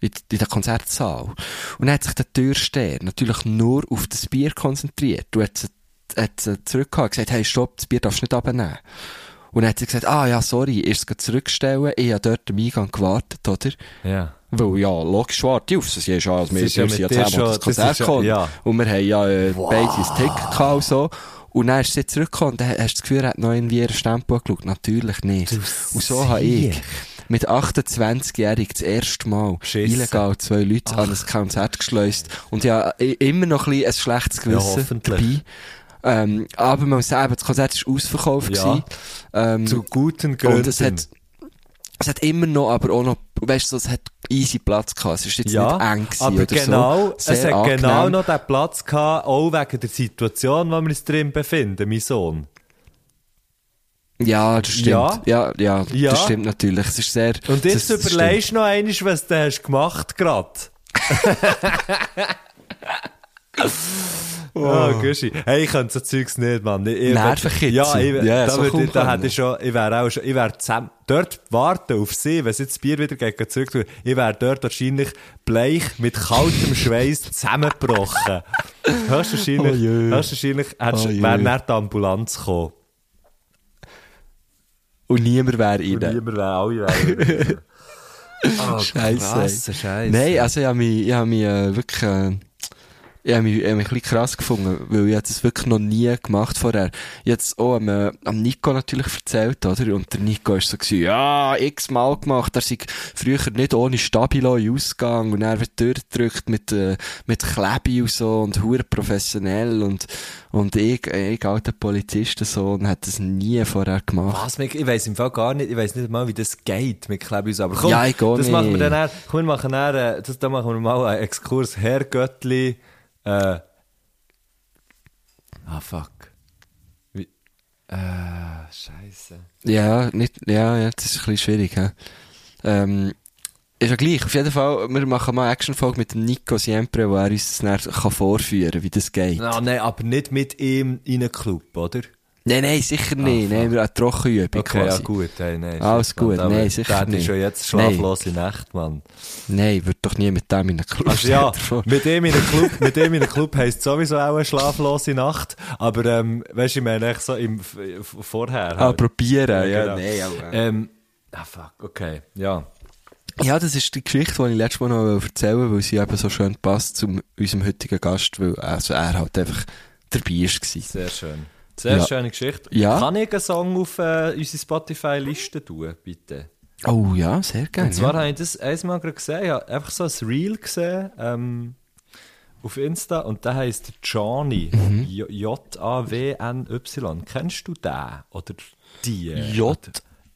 in, der Konzertsaal. Und dann hat sich der Türsteher natürlich nur auf das Bier konzentriert. Du hat hat sie zurückgehauen und gesagt, hey, stopp, das Bier darfst du nicht abnehmen. Und dann hat sie gesagt, ah ja, sorry, erst zurückstellen. Ich habe dort am Eingang gewartet, oder? Ja. Weil, ja, logisch warte ich auf sie. Sie ist ja, als wir sind ja auf das Konzert gekommen. ja. Und wir haben ja äh, beide ein Ticket gehabt und so. Und dann ist sie zurückgekommen und dann hast du das Gefühl, er hat noch irgendwie ihren Stempel geschaut. Natürlich nicht. Und so habe ich mit 28-jährig das erste Mal Beschissen. illegal zwei Leute an ein Konzert geschleust. Und ja, immer noch ein, bisschen ein schlechtes Gewissen hoffentlich. dabei. Ähm, aber man muss sagen, das Konzert war ausverkauft. Ja. Ähm, Zu guten Gründen. und es hat, es hat immer noch, aber auch noch, weißt du, es hat easy Platz gehabt. Es ist jetzt ja, nicht eng gewesen aber oder genau, so. es hat genau angenehm. noch den Platz gehabt, auch wegen der Situation, in der wir uns drin befinden, mein Sohn. Ja, das stimmt. Ja. Ja, ja, Ja. das stimmt natürlich. Es ist sehr, Und jetzt das, das überlegst du noch einmal, was du hast gemacht gerade. Oh, Gushi. Hey, ich könnte so Zeugs nicht, Mann. Ich, Nervenkitzel. Ja, ich, Ja, da, so würde, da hätte ich schon, ich wäre auch schon, ich wäre zusammen, dort warten auf sie, wenn sie das Bier wieder gegen zurück tun, ich wäre dort wahrscheinlich bleich mit kaltem Schweiß zusammengebrochen. höchstwahrscheinlich, Oh je. höchstwahrscheinlich hättest- Oh wäre nach der Ambulanz gekommen. Und niemand wäre rein. Niemand wäre, alle wären. oh, Scheisse. krasse Scheisse. Nein, also ich habe mich, ich habe mich äh, wirklich, äh, ich habe mich, ich habe mich ein bisschen krass gefunden, weil ich das wirklich noch nie gemacht vorher. Es auch am, äh, am Nico natürlich erzählt, oder? Und der Nico ist so gewesen, ja, x-mal gemacht, er sei früher nicht ohne Stabilo in Ausgang und er wird durchgedrückt mit, äh, mit Klebi und so und hure professionell und, und ich, ich alter Polizist so und hat das nie vorher gemacht. Was? Ich weiss im Fall gar nicht, ich weiss nicht mal, wie das geht mit Klebus, aber komm, Ja, ich das nicht. machen wir dann, komm, wir machen dann, äh, das, da machen wir mal einen Exkurs, Herr Göttli, äh, ah, fuck. Wie, äh, scheisse. Ja, nicht, ja, ja, das ist ein bisschen schwierig, hä? Ähm, ist ja gleich. Auf jeden Fall, wir machen mal eine Action-Folge mit dem Nico Siempre, wo er uns das dann kann vorführen kann, wie das geht. Ah, nein, aber nicht mit ihm in einen Club, oder? Nein, nein, sicher nicht. nein, wir haben Trockenübung Okay, quasi. ja gut, hey, nein. Alles Mann, gut, aber nein, sicher nicht. schon jetzt schlaflose Nacht, Mann. Nein, wird doch nie mit dem in einen Club. Also ja, mit dem in einem Club, mit dem in einem Club heisst sowieso auch eine schlaflose Nacht. Aber, ähm, weißt du, ich meine echt so im, vorher. Ah, halt. probieren, ja, genau. nein, äh. Ähm, ah, fuck, okay, ja. Ja, das ist die Geschichte, die ich letztes Mal noch erzählen wollte, weil sie eben so schön passt zu unserem heutigen Gast, weil also er halt einfach dabei war. Sehr schön. Sehr Ja. schöne Geschichte. Ja. Kann ich einen Song auf äh, unsere Spotify-Liste tun, bitte? Oh ja, sehr gerne. Und zwar ja. habe ich das einmal gerade gesehen, ich habe einfach so ein Reel gesehen, ähm, auf Insta, und der heisst Johnny. Mhm. J-A-W-N-Y. Kennst du den? Oder die? J,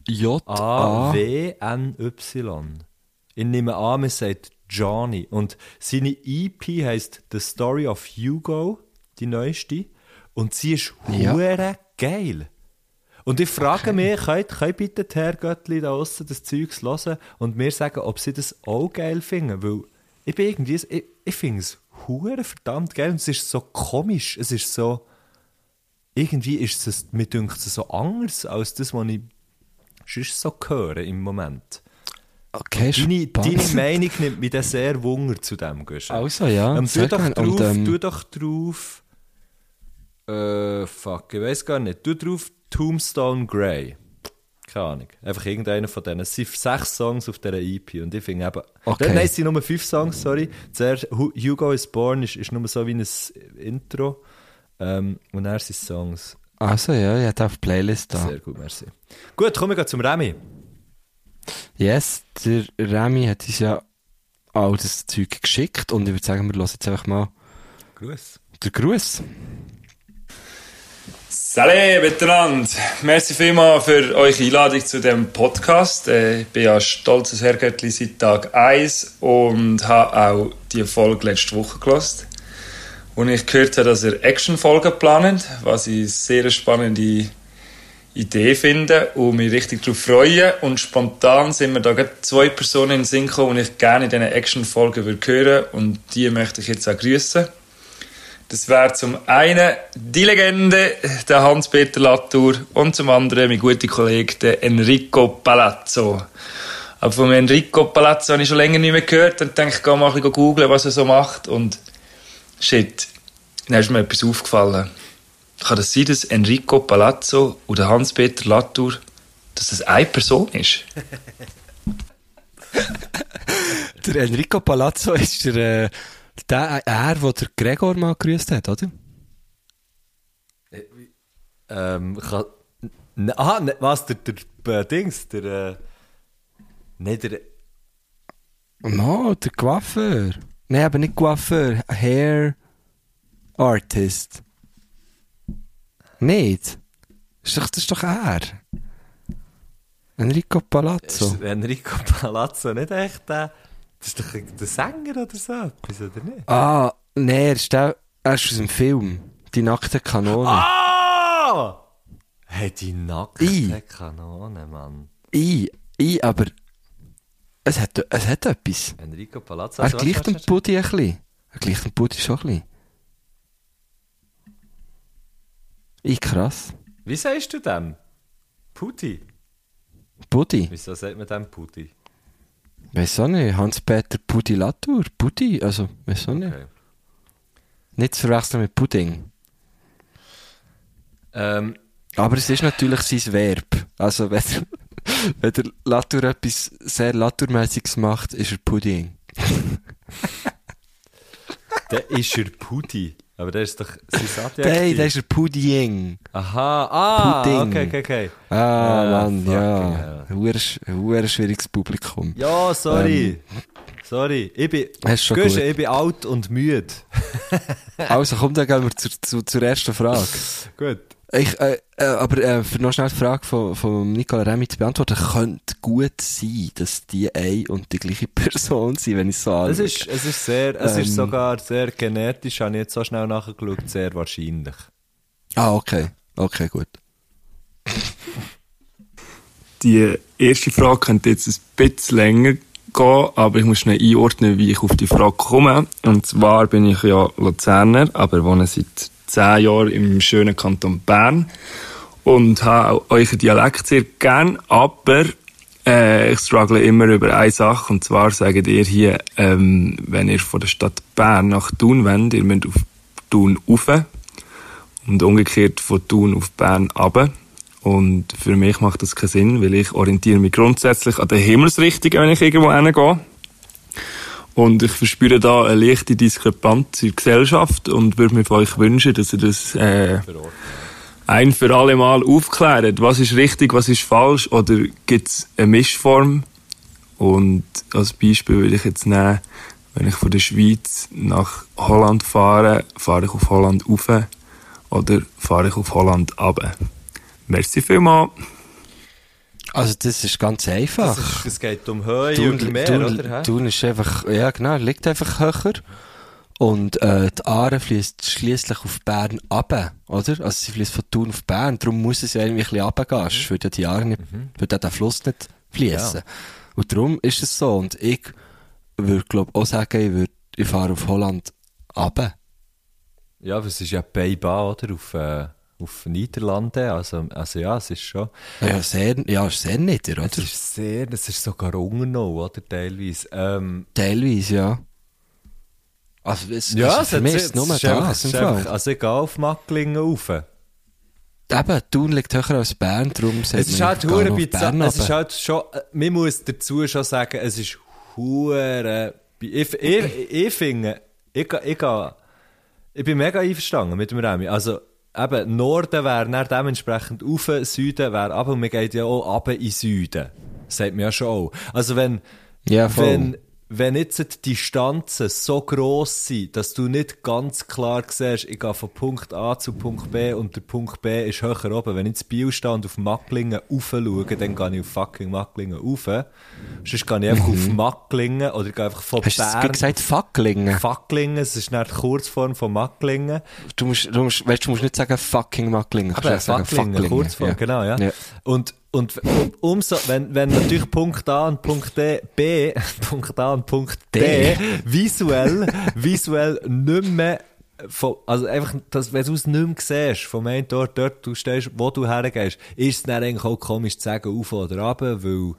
J, A, A-W-N-Y. Ich nehme an, man sagt Johnny. Und seine EP heisst The Story of Hugo, die neueste. Und sie ist Ja. hure geil. Und ich frage mich, könnt, könnt bitte die Herr Göttli da aussen das Zeugs hören und mir sagen, ob sie das auch geil finden. Weil ich bin irgendwie, ich, ich finde es hure verdammt geil und es ist so komisch. Es ist so, irgendwie ist es, mir dünkt es so anders als das, was ich sonst so höre im Moment. Okay, Deine, deine Meinung nimmt mich dann sehr Wunder zu dem, Guschen. Also, ja, Ähm, tu, sehr doch drauf, Und, ähm, tu doch drauf, äh, fuck, ich weiß gar nicht, tu drauf Tombstone Grey. Keine Ahnung. Einfach irgendeiner von denen. Es sind sechs Songs auf dieser EP und ich finde eben... Okay. Nein, es sind nur fünf Songs, sorry. Zuerst Hu- Hugo is Born ist, ist nur so wie ein Intro. Ähm, und dann sind Songs. Also, ja, ich habe auf die Playlist da. Sehr gut, merci. Gut, kommen wir zum Remy. Yes, der Remy hat uns ja all das Zeug geschickt und ich würde sagen, wir hören jetzt einfach mal Gruß. den Gruß. Salut miteinander. Merci vielmals für eure Einladung zu dem Podcast. Äh, Ich bin ja stolzes Herrgöttli seit Tag 1 und habe auch die Folge letzte Woche gelost. Und ich gehört habe, dass ihr Action-Folgen plant, was ich eine sehr spannende Idee finde und mich richtig darauf freue. Und spontan sind mir da zwei Personen in den Sinn gekommen, die ich gerne in diesen Action-Folgen würde hören und die möchte ich jetzt auch grüßen. Das wäre zum einen die Legende, der Hans-Peter Latour, und zum anderen mein guter Kollege, der Enrico Palazzo. Aber von Enrico Palazzo habe ich schon länger nicht mehr gehört und denke, ich gehe mal ein bisschen googeln, was er so macht. Und shit, dann ist mir etwas aufgefallen. Kann das sein, dass Enrico Palazzo und der Hans-Peter Latour, dass das eine Person ist? Der Enrico Palazzo ist der, äh, der, er, der der Gregor mal gegrüßt hat, oder? Ähm, kann, n- aha, ne, was, der, der, äh, Dings, der, äh, nee, der, No, der Coiffeur. Nein, aber nicht Coiffeur. Hair Artist. Nicht? Ist doch, das ist doch er. Enrico Palazzo. ist Enrico Palazzo nicht echt der, das ist doch der Sänger oder so etwas, oder nicht? Ah, nein, er ist, der, er ist aus dem Film. Die nackte Kanone. Ah! Hey, die nackte I. Kanone, Mann. Ich, ich, aber es hat, es hat etwas. Enrico Palazzo. Er also gleicht dem Buddy ein bisschen. Er gleicht dem Buddy schon ein bisschen. Ich krass. Wie sagst du dem? Putti? Buddy. Wieso sagt man dem Putti? Weiß auch nicht. Hans-Peter Buddy Latour. Buddy, also, weiß auch nicht. Okay. Nicht zu verwechseln mit Pudding. Ähm, Aber es ist natürlich sein Verb. Also, wenn der, wenn der Latour etwas sehr Latourmäßiges macht, ist er Pudding. der ist er Putti. Aber der ist doch sein Adjektiv. Nein, der ist er Pudding. Aha, ah, Pudding. okay, okay, okay. Ah, Ah, Mann, fucking ja. Ein schwieriges Publikum. Ja, sorry. Sorry, ich bin, Gusch, ich bin alt und müde. Also, komm, dann gehen wir zur, zur, zur ersten Frage. Gut. Ich, äh, äh, aber äh, für noch schnell die Frage von, von Nicola Remy zu beantworten, könnte gut sein, dass die eine und die gleiche Person sind, wenn ich es so anschaue. Es ist, es ist sehr, es ist Ähm. sogar sehr genetisch, habe ich jetzt so schnell nachgeschaut, sehr wahrscheinlich. Ah, okay. Okay, gut. Die erste Frage könnte jetzt ein bisschen länger gehen, aber ich muss schnell einordnen, wie ich auf die Frage komme. Und zwar bin ich ja Luzerner, aber wohne seit zehn Jahren im schönen Kanton Bern und habe auch euren Dialekt sehr gern, aber äh, ich struggle immer über eine Sache, und zwar sagt ihr hier, ähm, wenn ihr von der Stadt Bern nach Thun wollt, ihr müsst auf Thun rauf und umgekehrt von Thun auf Bern runter. Und für mich macht das keinen Sinn, weil ich orientiere mich grundsätzlich an der Himmelsrichtung, wenn ich irgendwo hingehe. Und ich verspüre da eine leichte Diskrepanz in der Gesellschaft und würde mir von euch wünschen, dass ihr das äh, ein für alle Mal aufklärt. Was ist richtig, was ist falsch? Oder gibt es eine Mischform? Und als Beispiel würde ich jetzt nehmen, wenn ich von der Schweiz nach Holland fahre, fahre ich auf Holland rauf oder fahre ich auf Holland runter. Merci vielmals. Also, das ist ganz einfach. Das, ist, es geht um Höhe Thun, über Meer, Thun, oder? Thun ist einfach, ja genau, liegt einfach höher. Und äh, die Aare fließt schließlich auf Bern ab, oder? Also sie fließt von Thun auf Bern, darum muss es ja irgendwie ein bisschen runtergehen, sonst würde ja die Aare nicht, würde ja der Fluss nicht fließen. Ja. Und darum ist es so. Und ich würde, glaube auch sagen, ich, würd, ich fahre auf Holland runter. Ja, aber es ist ja Beiba, oder? Auf, äh, auf Niederlande. Also, also ja, es ist schon. Ja, sehr, ja, ist sehr nieder, oder? Es ist sehr, es ist sogar ungenau, oder? Teilweise. Ähm, Teilweise, ja. Also, es, ja, also für mich ist es nur ist einfach- das einfach- Fall. Also ich gehe auf Macklingen rauf. Eben, Thun liegt höher als Bern, darum Es ist halt ich hure bizarr. Es ist halt schon, man muss dazu schon sagen, es ist hure, bi- ich, ich, ich finde, ich, ich, ga- ich bin mega einverstanden mit dem Remy. Also, eben, Norden wäre dann dementsprechend auf, Süden wäre ab und man geht ja auch ab in Süden. Das sagt man ja schon auch. Also, wenn, Ja, wenn, wenn jetzt die Distanzen so gross sind, dass du nicht ganz klar siehst, ich gehe von Punkt A zu Punkt B und der Punkt B ist höher oben. Wenn ich ins und auf Macklingen rauf schaue, dann gehe ich auf fucking Macklingen rauf. Sonst gehe ich einfach auf Macklingen oder ich gehe einfach von Mhm. Hast du Bern... jetzt gesagt, Facklingen? Facklingen, es ist nicht die Kurzform von Macklingen. Du musst, du musst, weißt, du musst nicht sagen fucking Macklingen. Du Aber Facklingen. Kurzform, ja. genau, ja. Ja. Und, und um, umso, wenn, wenn natürlich Punkt A und Punkt D, B, Punkt A und Punkt D, D. visuell, visuell nicht mehr, von, also einfach, dass, wenn du es nicht mehr siehst, vom einen Ort, dort du stehst, wo du hergehst, ist es dann eigentlich auch komisch zu sagen, auf oder runter, weil,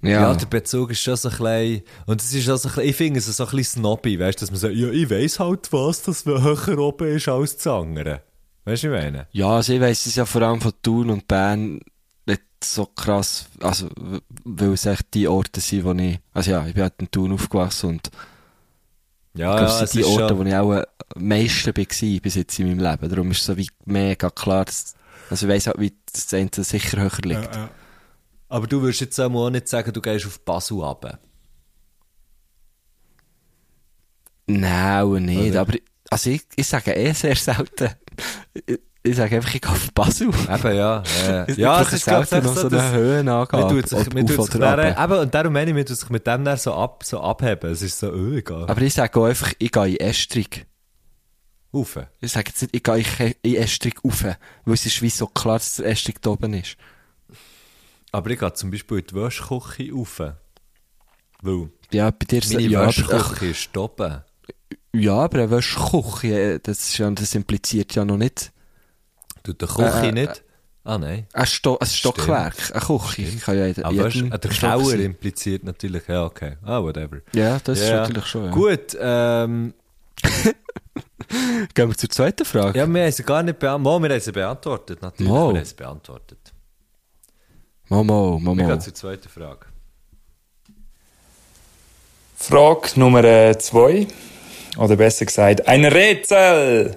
ja. Ja. der Bezug ist schon so ein bisschen, und es ist so ein bisschen, ich finde es so ein bisschen snobby, weißt du, dass man sagt, ja, ich weiss halt was, dass man höher oben ist als das andere. Weißt du, ich meine? Ja, also ich weiss es ja vor allem von Thun und Bern so krass, also, weil es echt die Orte sind, wo ich, also ja, ich bin halt in Thun aufgewachsen und Ja, ich glaube, ja, es sind die Orte, schon, wo ich auch am meisten war bis jetzt in meinem Leben. Darum ist es so wie mega klar, dass, also ich weiss halt, wie das eine sicher höher liegt. Aber du würdest jetzt auch nicht sagen, du gehst auf Basel runter. Nein, nicht, Oder? aber, also ich, ich sage eh sehr selten, ich sage einfach, ich gehe auf Basel. Eben, ja. Äh, ja, es ist glaub ich, selten noch so eine Höhenangabe. Man tut sich, ob man auf tut sich oder dann, runter. eben, und darum meine ich, man tut sich mit dem dann so, ab, so abheben. Es ist so, öh, egal. Aber ich sage auch einfach, ich gehe in Estrig. Rauf. Ich sage jetzt nicht, ich gehe in Estrig rauf, weil es ist wie so klar, dass der Estrig da oben ist. Aber ich gehe zum Beispiel in die Wäschküche rauf. Weil Ja, bei dir meine ja, Wäschküche ist oben. ja, aber eine Wäschküche, äh, das, ja, das impliziert ja noch nicht Tut der Küche Äh, äh, nicht? Ah, nein. ein, Sto ein Stockwerk, eine Küche. Kann ja in Aber weißt, du, der Keller impliziert natürlich, ja, okay. Ah, whatever. Ja, das ist Ja. natürlich schon. Ja. Gut, ähm, Gehen wir zur zweiten Frage. ja, wir haben sie gar nicht beantwortet. Wir haben sie beantwortet, natürlich. Mo. Wir haben sie beantwortet. Momo, Wir gehen zur zweiten Frage. Frage Nummer 2. Oder besser gesagt, ein Rätsel!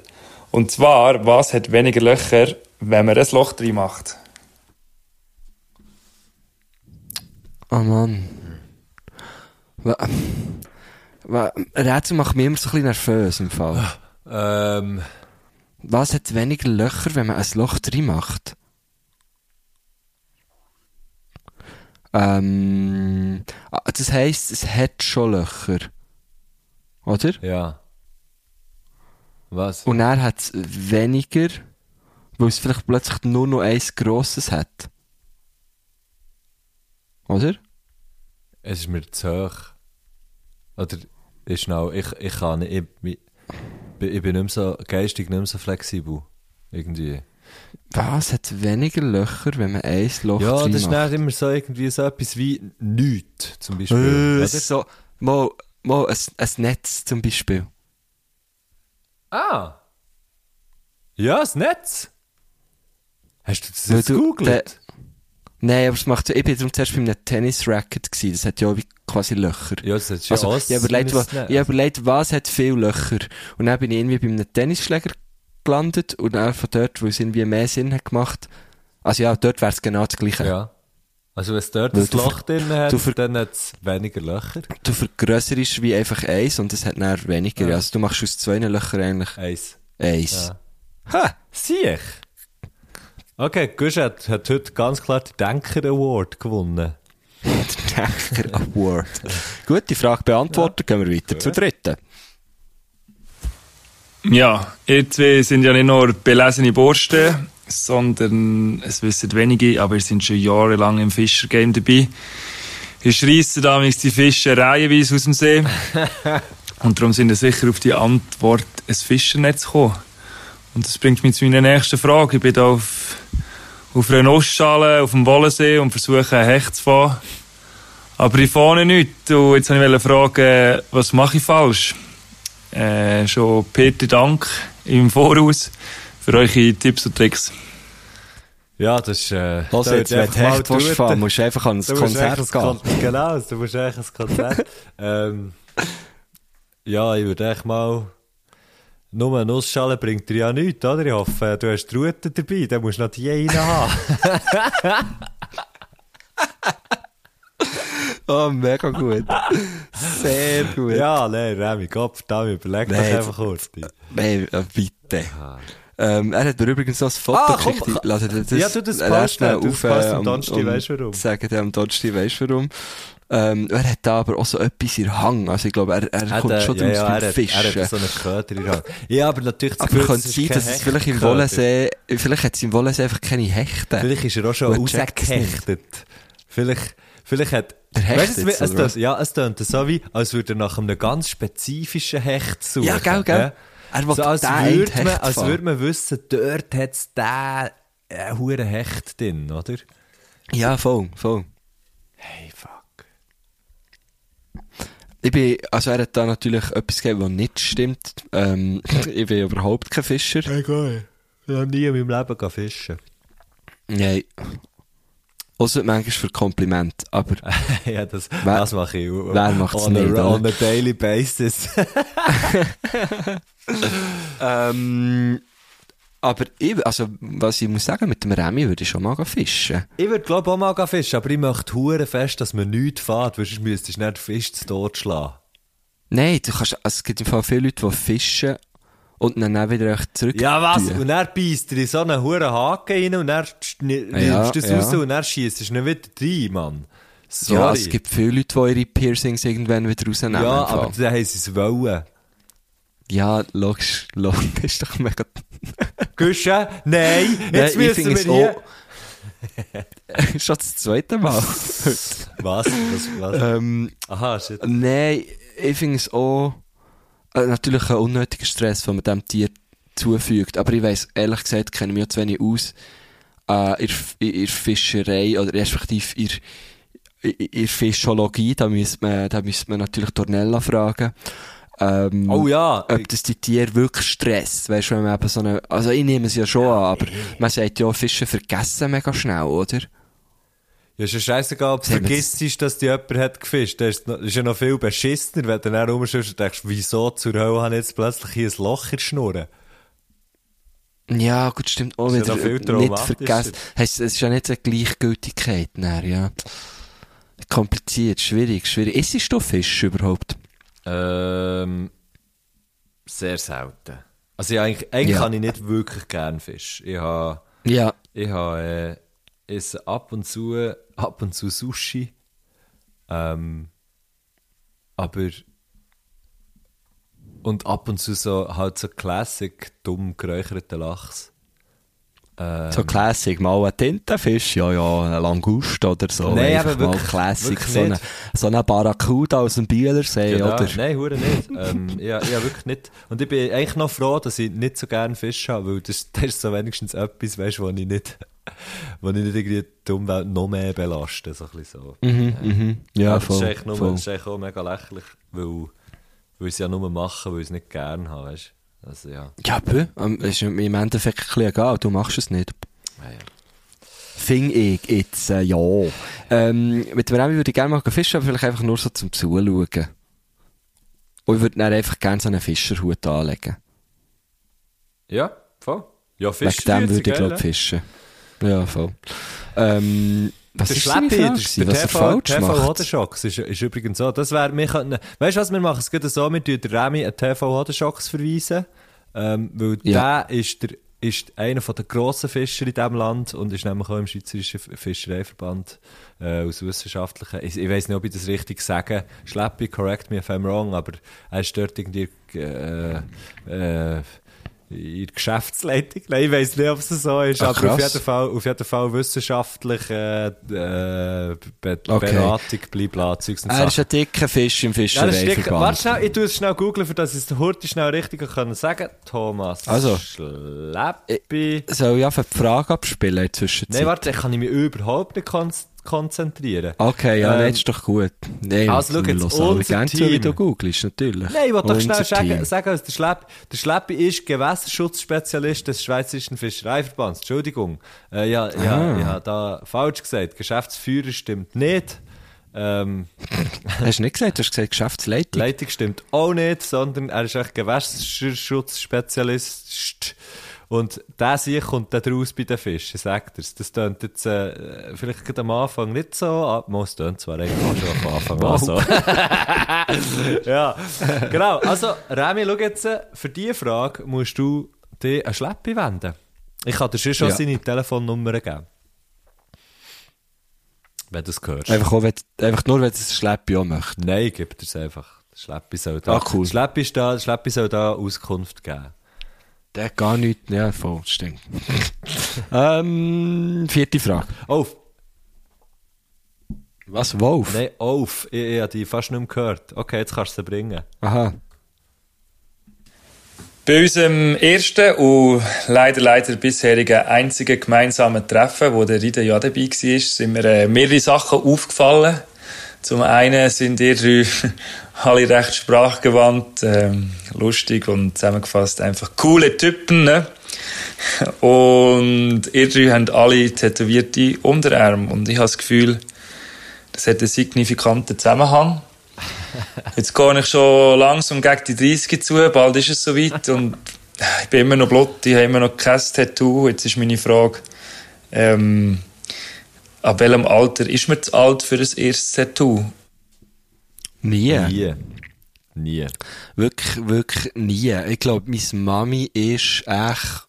Und zwar, was hat weniger Löcher, wenn man ein Loch drin macht? Oh Mann. Rätsel macht mich immer so ein bisschen nervös im Fall. Ähm, Was hat weniger Löcher, wenn man ein Loch drin macht? Ähm, ah, das heisst, es hat schon Löcher. Oder? ja. Was? Und er hat es weniger, weil es vielleicht plötzlich nur noch eins grosses hat. Oder? Es ist mir zu hoch. Oder, ist schnell, ich, ich kann nicht, ich, ich, bin nicht mehr so, geistig nicht mehr so flexibel. Irgendwie. Was hat weniger Löcher, wenn man ein Loch Ja, das ist immer so irgendwie so etwas wie nichts, zum Beispiel. Äh, so, mal, mal ein, ein Netz zum Beispiel. Ah! Ja, das Netz! Hast du das jetzt gegoogelt? Nein, aber es macht so, ich bin darum zuerst bei einem Tennis-Racket gewesen, das hat ja auch wie quasi Löcher. Ja, das ist ja Also, ich habe überlegt, was, ich überlegt, was hat viel Löcher. Und dann bin ich irgendwie bei einem Tennisschläger gelandet und dann von dort, wo es irgendwie mehr Sinn hat gemacht. Also ja, dort wäre es genau das Gleiche. Ja. Also, wenn es dort Weil ein du Loch drin hat, dann hat es weniger Löcher. Du vergrösserst wie einfach eins und es hat dann weniger. Ja. Also du machst aus zwei Löchern eigentlich Eins. eins. Ja. Ha! Sieh ich! Okay, Gusch hat, hat heute ganz klar den Denker Award gewonnen. Denker Award. Gut, die Frage beantwortet, gehen wir weiter zur dritten. Ja, ihr zwei sind ja nicht nur belesene Borsten, sondern es wissen wenige, aber ihr sind schon jahrelang im Fischergame dabei. Ihr schreissen damals die Fische reihenweise aus dem See. Und darum sind ihr sicher auf die Antwort ein Fischernetz gekommen. Und das bringt mich zu meiner nächsten Frage. Ich bin da auf, auf einer Nussschale auf dem Wollensee und versuche ein Hecht zu fahren. Aber ich fahre nicht. Und jetzt wollte ich fragen, was mache ich falsch? Äh, schon Peter Dank im Voraus für eure Tipps und Tricks. Ja, das ist, äh, da jetzt, wenn einfach du mal Hecht willst fahren, musst du einfach an ein Du Konzert gehen. Kon- Genau, du musst eigentlich ein Konzert. ähm, ja, ich würde echt mal. Nur eine Nussschale bringt dir ja nichts, oder? Ich hoffe, du hast die Route dabei, dann musst du noch die rein haben. Oh, mega gut. Sehr gut. ja, nein, Remy, Gott verdammt, überleg Nein, einfach kurz. Nein, bitte. Ähm, er hat mir übrigens noch ein Foto Ah, komm, geschickt. Lasse dir das, Ja, du, das äh, passt schnell auf, äh, passt am Donnerstag, weisst du warum? Sagen am Donnerstag, weisst du warum. Ähm, er hat da aber auch so etwas in Hang. Also ich glaube, er, er Hat, kommt äh, schon ja, draus ja, beim er, hat, Fischen. er hat so einen Köder in Hand. Ja, aber natürlich aber Gefühl, könnte es sein, dass es vielleicht im. Wollensee, vielleicht hat es im Wollensee einfach keine Hechte. Vielleicht ist er auch schon rausgehechtet. Vielleicht, vielleicht hat... Der Weißt du, hechtet es, es, tönt- ja, es tönt so wie, als würde er nach einem ganz spezifischen Hecht suchen. Ja, gell, gell. Er will So, als würde man, als würde man wissen, dort hat es den äh, huren Hecht drin, oder? Ja, voll, voll. Hey, fuck. Ich bin, also er hat da natürlich etwas gegeben, was nicht stimmt. Ähm, ich bin überhaupt kein Fischer. Egal. noch nie in meinem Leben fischen. Nein. Außer manchmal für Kompliment, aber ja, das, Wer- das mache ich. wer macht's on a, nicht, oder? On a daily basis. ähm, aber ich, also, was ich muss sagen, mit dem Remi würde ich schon mal fischen. ich würde glaube auch mal fischen, aber ich möchte hure fest, dass man nichts fährt, weil sonst müsstest du nicht Fisch zu Tod schlagen. Nein, du kannst, also es gibt im Fall viele Leute, die fischen und dann auch wieder zurück. Ja, was? tun. Und dann beißt er in so einen huren Haken rein und Ja, nimmst du das ja. raus und dann schießt du nicht wieder rein, Mann. Sorry. Ja, es gibt viele Leute, die ihre Piercings irgendwann wieder rausnehmen. Ja, aber dann haben sie es wollen. Ja, logisch, logisch, ist doch mega... Guschen? Nein, jetzt Nein, ich müssen wir es hier... Schon das zweite Mal. Was? Was? was? ähm, Aha, shit. Nein, ich finde es auch natürlich ein unnötiger Stress, den man dem Tier zufügt. Aber ich weiss, ehrlich gesagt, kenne mich auch zu wenig aus äh, in, der- in Fischerei oder respektive in, in, in der Fischologie. Da müsste man, da müsste man natürlich Tornella fragen. Ähm, Oh ja. ob das die Tiere wirklich stresst, weißt du, wenn man eben so eine, also ich nehme es ja schon an, aber man sagt ja, Fische vergessen mega schnell, oder? Ja, ist ja scheißegal, ob du vergisst, dass die jemand hat gefischt. Das ist, noch- das ist ja noch viel beschissener, wenn du dann rumschaust und denkst, wieso zur Hölle habe ich jetzt plötzlich hier ein Loch in der Schnur? Ja, gut, stimmt Das ist wieder. ja nicht vergessen. Es ist ja nicht so eine Gleichgültigkeit, dann, ja. Kompliziert, schwierig, schwierig. Isst du Fisch überhaupt? Ähm, sehr selten. Also ja, eigentlich, eigentlich Ja. kann ich nicht wirklich gern Fisch. Ich habe, Ja. ich habe, äh, esse ab und zu, ab und zu Sushi. Ähm, aber, und ab und zu so, halt so Classic, dumm geräucherten Lachs. Ähm, So Classic, mal ein Tintenfisch, ja, ja, ein Langust oder so. Nein, Einfach aber mal wirklich- Classic, wirklich so eine, so eine Barracuda aus dem Bielersee, Ja, oder? Nein, hure nicht. ähm, ja, ja, wirklich nicht. Und ich bin eigentlich noch froh, dass ich nicht so gerne Fisch habe, weil das, das ist so wenigstens etwas, weißt du, wo ich nicht, wo ich nicht irgendwie die Umwelt noch mehr belaste, so ein bisschen so. Mhm, mhm. Ja, das ist eigentlich nur, voll. das ist eigentlich auch mega lächerlich, weil, weil ich es ja nur machen, weil ich es nicht gerne habe, weißt. Also, ja. Ja, bö, ähm, ist im Endeffekt ein bisschen egal, du machst es nicht. Ja, ja. Fing ich jetzt, äh, ja. Ähm, mit dem Remi würde ich gerne mal fischen, aber vielleicht einfach nur so zum Zuschauen. Und ich würde dann einfach gerne so einen Fischerhut anlegen. Ja, voll. Ja, Fisch Wegen dem würde ich, glaube ich, fischen. Ja, voll. Ähm, was Der ist Schleppi, der, der was er TV, TV? Hodenschocks ist, ist übrigens so. Das wäre, wir könnten, weißt du was, wir machen es gerade so, wir tun Remy an TV Hodenschocks verweisen, ähm, weil Ja. der ist der, ist einer der grossen Fischer in diesem Land und ist nämlich auch im Schweizerischen Fischereiverband, äh, aus wissenschaftlichen, ich, ich weiss nicht, ob ich das richtig sage, Schleppi, correct me if I'm wrong, aber er ist dort irgendwie, äh, äh, in der Geschäftsleitung. Nein, ich weiss nicht, ob es so ist, Ach, aber auf jeden Fall, auf jeden Fall wissenschaftlich äh, äh, Be Okay. Beratung, blibla, Zeugs und Er ist ein dicker Fisch im Ja, das. Fischereiverband. Warte schnell, ich tue es schnell googeln, für dass ich es Hurti schnell richtig können sagen Thomas Also. Schleppi. Soll ich einfach die Frage abspielen in der Zwischenzeit? Nein, warte, da kann ich mich überhaupt nicht kon konzentrieren. Okay, ja, Ähm, nein, ist doch gut. Nein, also, schau jetzt, unser zu, wie Team. du googelst, natürlich. Nein, ich wollte doch schnell sagen, Team. sagen der Schleppi, der Schleppi ist Gewässerschutzspezialist des Schweizerischen Fischereiverbands. Entschuldigung. Äh, ja, ja, Ah. ich habe da falsch gesagt. Geschäftsführer stimmt nicht. Ähm, Hast du nicht gesagt, du hast gesagt Geschäftsleitung? Leitung stimmt auch nicht, sondern er ist echt Gewässerschutzspezialist. Und der sich kommt dann raus bei den Fischen, sagt er Das tönt jetzt äh, vielleicht gerade am Anfang nicht so, aber es tönt zwar eigentlich auch schon am Anfang an so. ja, genau. Also, Remy, schau jetzt, äh, für diese Frage musst du dir ein Schleppi wenden. Ich kann dir schon Ja. seine Telefonnummer geben. Wenn du es hörst. Einfach, auch, wenn, einfach nur, wenn du das Schleppi auch möchtest. Nein, gib dir es einfach. Schleppi soll da, Ah, cool. Schleppi ist da, der Schleppi soll da Auskunft geben. Der hat gar nichts, ja, voll, stimmt. ähm, vierte Frage. Auf! Was, Wolf? Nein, auf! Ich, ich habe die fast nicht mehr gehört. Okay, jetzt kannst du sie bringen. Aha. Bei unserem ersten und leider, leider bisherigen einzigen gemeinsamen Treffen, wo der Rida ja dabei war, sind mir äh, mehrere Sachen aufgefallen. Zum einen sind ihr drei alle recht sprachgewandt, ähm, lustig und zusammengefasst einfach coole Typen. Ne? Und ihr drei haben alle tätowierte Unterarme. Und ich habe das Gefühl, das hat einen signifikanten Zusammenhang. Jetzt gehe ich schon langsam gegen die 30 zu, bald ist es soweit. Und ich bin immer noch blut, ich habe immer noch kein Tattoo. Jetzt ist meine Frage, ähm, ab welchem Alter ist man zu alt für ein erstes Tattoo? Nie. Nie. Nie. Wirklich, wirklich nie. Ich glaube, meine Mami ist echt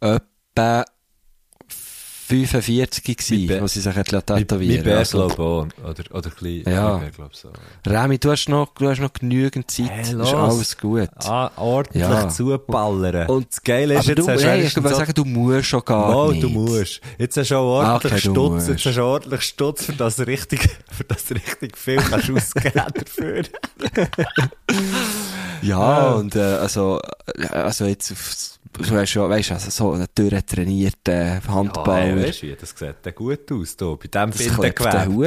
etwa 45 Mein gewesen, sich hat Mein tätowieren Bär also, glaube auch. Oder, oder klein. Ja. Bär glaub so. Remi, du hast noch, du hast noch genügend Zeit. Hey, ist alles gut. Ah, ordentlich Ja. zuballern. Und- das Geile ist, Aber jetzt du, hast du hey, ich so- sagen, du musst schon gar Oh, nicht. du musst. Jetzt hast du auch ordentlich okay, du Stutz, jetzt hast du ordentlich Stutz, für das du richtig, für das du richtig viel kannst ausgeben dafür. Ja, und äh, also, äh, also jetzt auf, du hast ja, weißt also so einen durchtrainierten Handballer. hey, weißt du, wie, das sieht dann gut aus, da, bei dem dann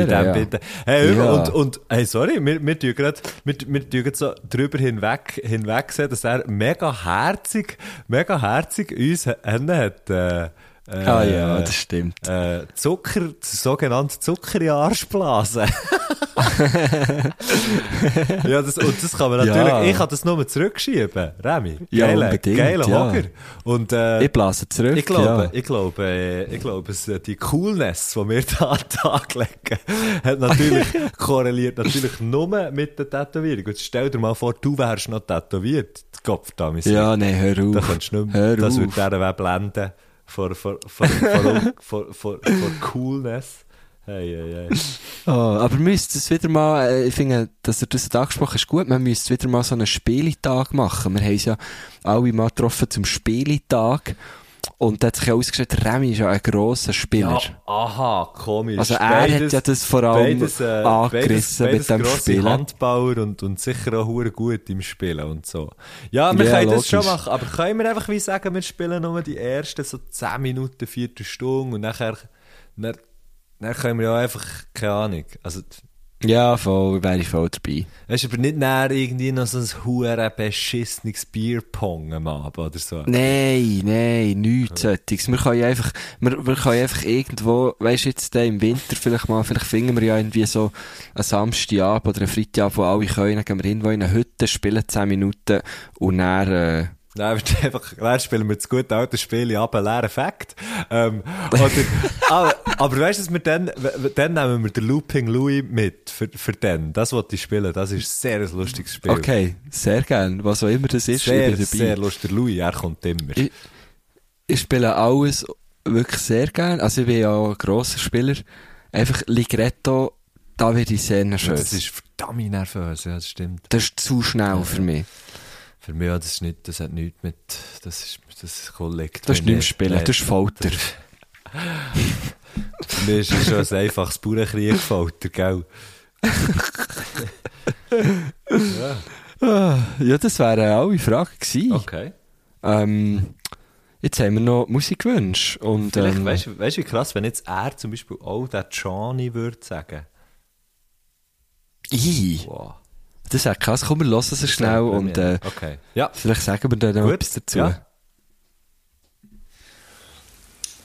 Bei dem ja. Binden. Hey, Ja. und, und, hey, sorry, wir, wir tun grad, wir, wir tun grad so drüber hinweg, hinweg sehen, dass er mega herzig, mega herzig uns hin hat, äh, äh, Ah ja, das stimmt. äh, Zucker, sogenannte Zucker in den Arsch blasen. ja, das, und das kann man natürlich, Ja. ich kann das nur zurückschieben, Remy. Ja, Geiler, ja. Hocker. Und, äh, Ich blase zurück, ich glaube, ich glaube, äh, ich glaube, es, äh, die Coolness, die wir da an den Tag legen, hat natürlich, korreliert natürlich nur mit der Tätowierung. Und stell dir mal vor, du wärst noch tätowiert. Kopf da, Ja, nee, hör auf. Da kannst du nicht hör mehr, das würde dieser blenden. Vor, vor, vor, vor, vor, vor, vor Coolness. Hey, hey, hey. Oh, aber wir müssten es wieder mal, äh, ich finde, dass er das angesprochen ist gut, man müsste wieder mal so einen Spielitag machen. Wir haben uns ja alle mal getroffen zum Spielitag. Und da hat sich ja ausgestellt, Remy ist ja ein grosser Spieler. Ja, aha, komisch. Also er hat ja das vor allem beides, äh, angerissen beides, beides mit dem Spielen. Handbauer und, und sicher auch hure gut im Spielen und so. Ja, wir Ja, können das schon logisch. machen, aber können wir einfach wie sagen, wir spielen nur die ersten so 10 Minuten, Viertelstunde und nachher, dann, dann können wir ja einfach, keine Ahnung, also, Ja, voll, wäre ich voll dabei. weißt du, aber nicht näher irgendwie noch so ein hure beschissenes Bierpong am Abend oder so. Nein, nein, nichts solches. Wir können ja einfach, wir, wir können einfach irgendwo, weisst du, jetzt im Winter vielleicht mal, vielleicht finden wir ja irgendwie so einen Samstagabend oder einen Freitagabend, wo alle können, dann gehen wir irgendwo in eine Hütte, spielen 10 Minuten und dann, äh, Nein, einfach, dann spielen wir das gute alte Spiel ab, leeren Fakt. Ähm, oder, aber, weißt du, wir dann, dann nehmen wir den Looping Louis mit, für, für den. Das wollte ich spielen. Das ist sehr ein lustiges Spiel. okay, sehr gern, was auch immer das ist, Sehr, ich bin dabei. sehr lustig. Louis, er kommt immer. Ich- Ich spiele alles wirklich sehr gern, also ich bin ja auch ein grosser Spieler. Einfach Ligretto, da werde ich sehr nervös. das ist verdammt nervös, ja, das stimmt. das ist zu schnell für mich. Für mich, ja, das ist nicht, das hat nichts mit, das ist, das ist kollekt. Das ist nicht mehr spielen, das ist Folter. Für mich ist es schon ein einfaches Bauernkrieg-Folter, gell? Ja, das wären alle Fragen gewesen. Okay. Ähm, jetzt haben wir noch Musikwünsche. Und, Vielleicht, ähm, weißt du, weißt du, wie krass, wenn jetzt er zum Beispiel auch der Johnny würde sagen. i, Wow. Das wäre krass. Komm, wir hören es schnell und äh, okay. Ja. vielleicht sagen wir dann noch Gut. etwas dazu. Ja.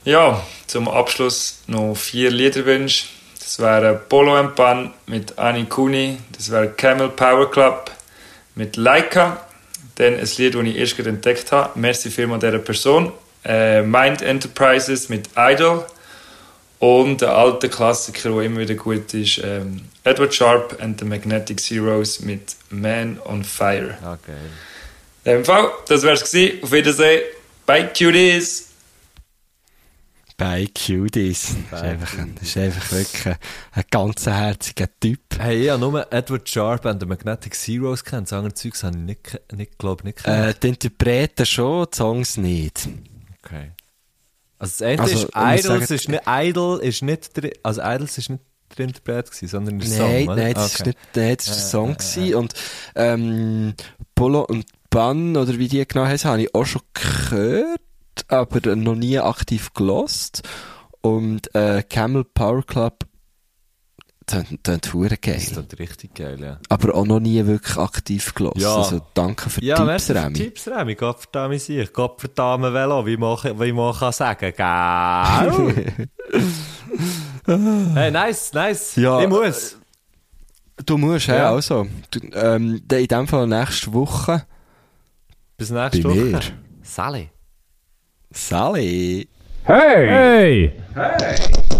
Ja, zum Abschluss noch vier Liederwünsche. Das wären Polo and Pan mit Ani Kuni, das wäre Camel Power Club mit Leica, dann ein Lied, das ich erst entdeckt habe, merci vielmals dieser Person, äh, Mind Enterprises mit Idol und der alte Klassiker, der immer wieder gut ist, ähm, Edward Sharp and the Magnetic Zeros mit Man on Fire. Okay. In dem Fall, das wär's gewesen. Auf Wiedersehen. Bye, Cuties! Bei Cuties. Das ist einfach, ein- das ist einfach wirklich ein, ein ganz herziger Typ. Hey, ich habe nur Edward Sharp and the Magnetic Zeros kennt. Das andere Zeugs habe ich nicht, nicht glaube nicht Äh, kennt. die Interpreten schon, die Songs nicht. okay. Also das eine Also, ist Idols ist nicht, Idol ist nicht der, also Idols ist nicht der Interpret gewesen, sondern der Nein, Song, oder? nein, das ist Okay. nicht, nein, das ist ein Song gewesen. Und, ähm, Polo und Ban, oder wie die genau heißen, habe ich auch schon gehört, aber noch nie aktiv gelost. Und, äh, Camel Power Club, tönt, tönt hure geil. Das ist richtig geil, ja. Aber auch noch nie wirklich aktiv gelassen. Ja. Also danke für die Ja, Tipps, Remy. die Tipps, Remy. Gott verdammt sich. Gott verdammt Velo, wie man, wie man kann sagen. Gell? hey, nice, nice. Ja, ich muss. Du musst, ja, Ja. also. Du, ähm, in dem Fall nächste Woche. Bis nächste bei Woche. mir. Sally. Sally. Hey! Du, du,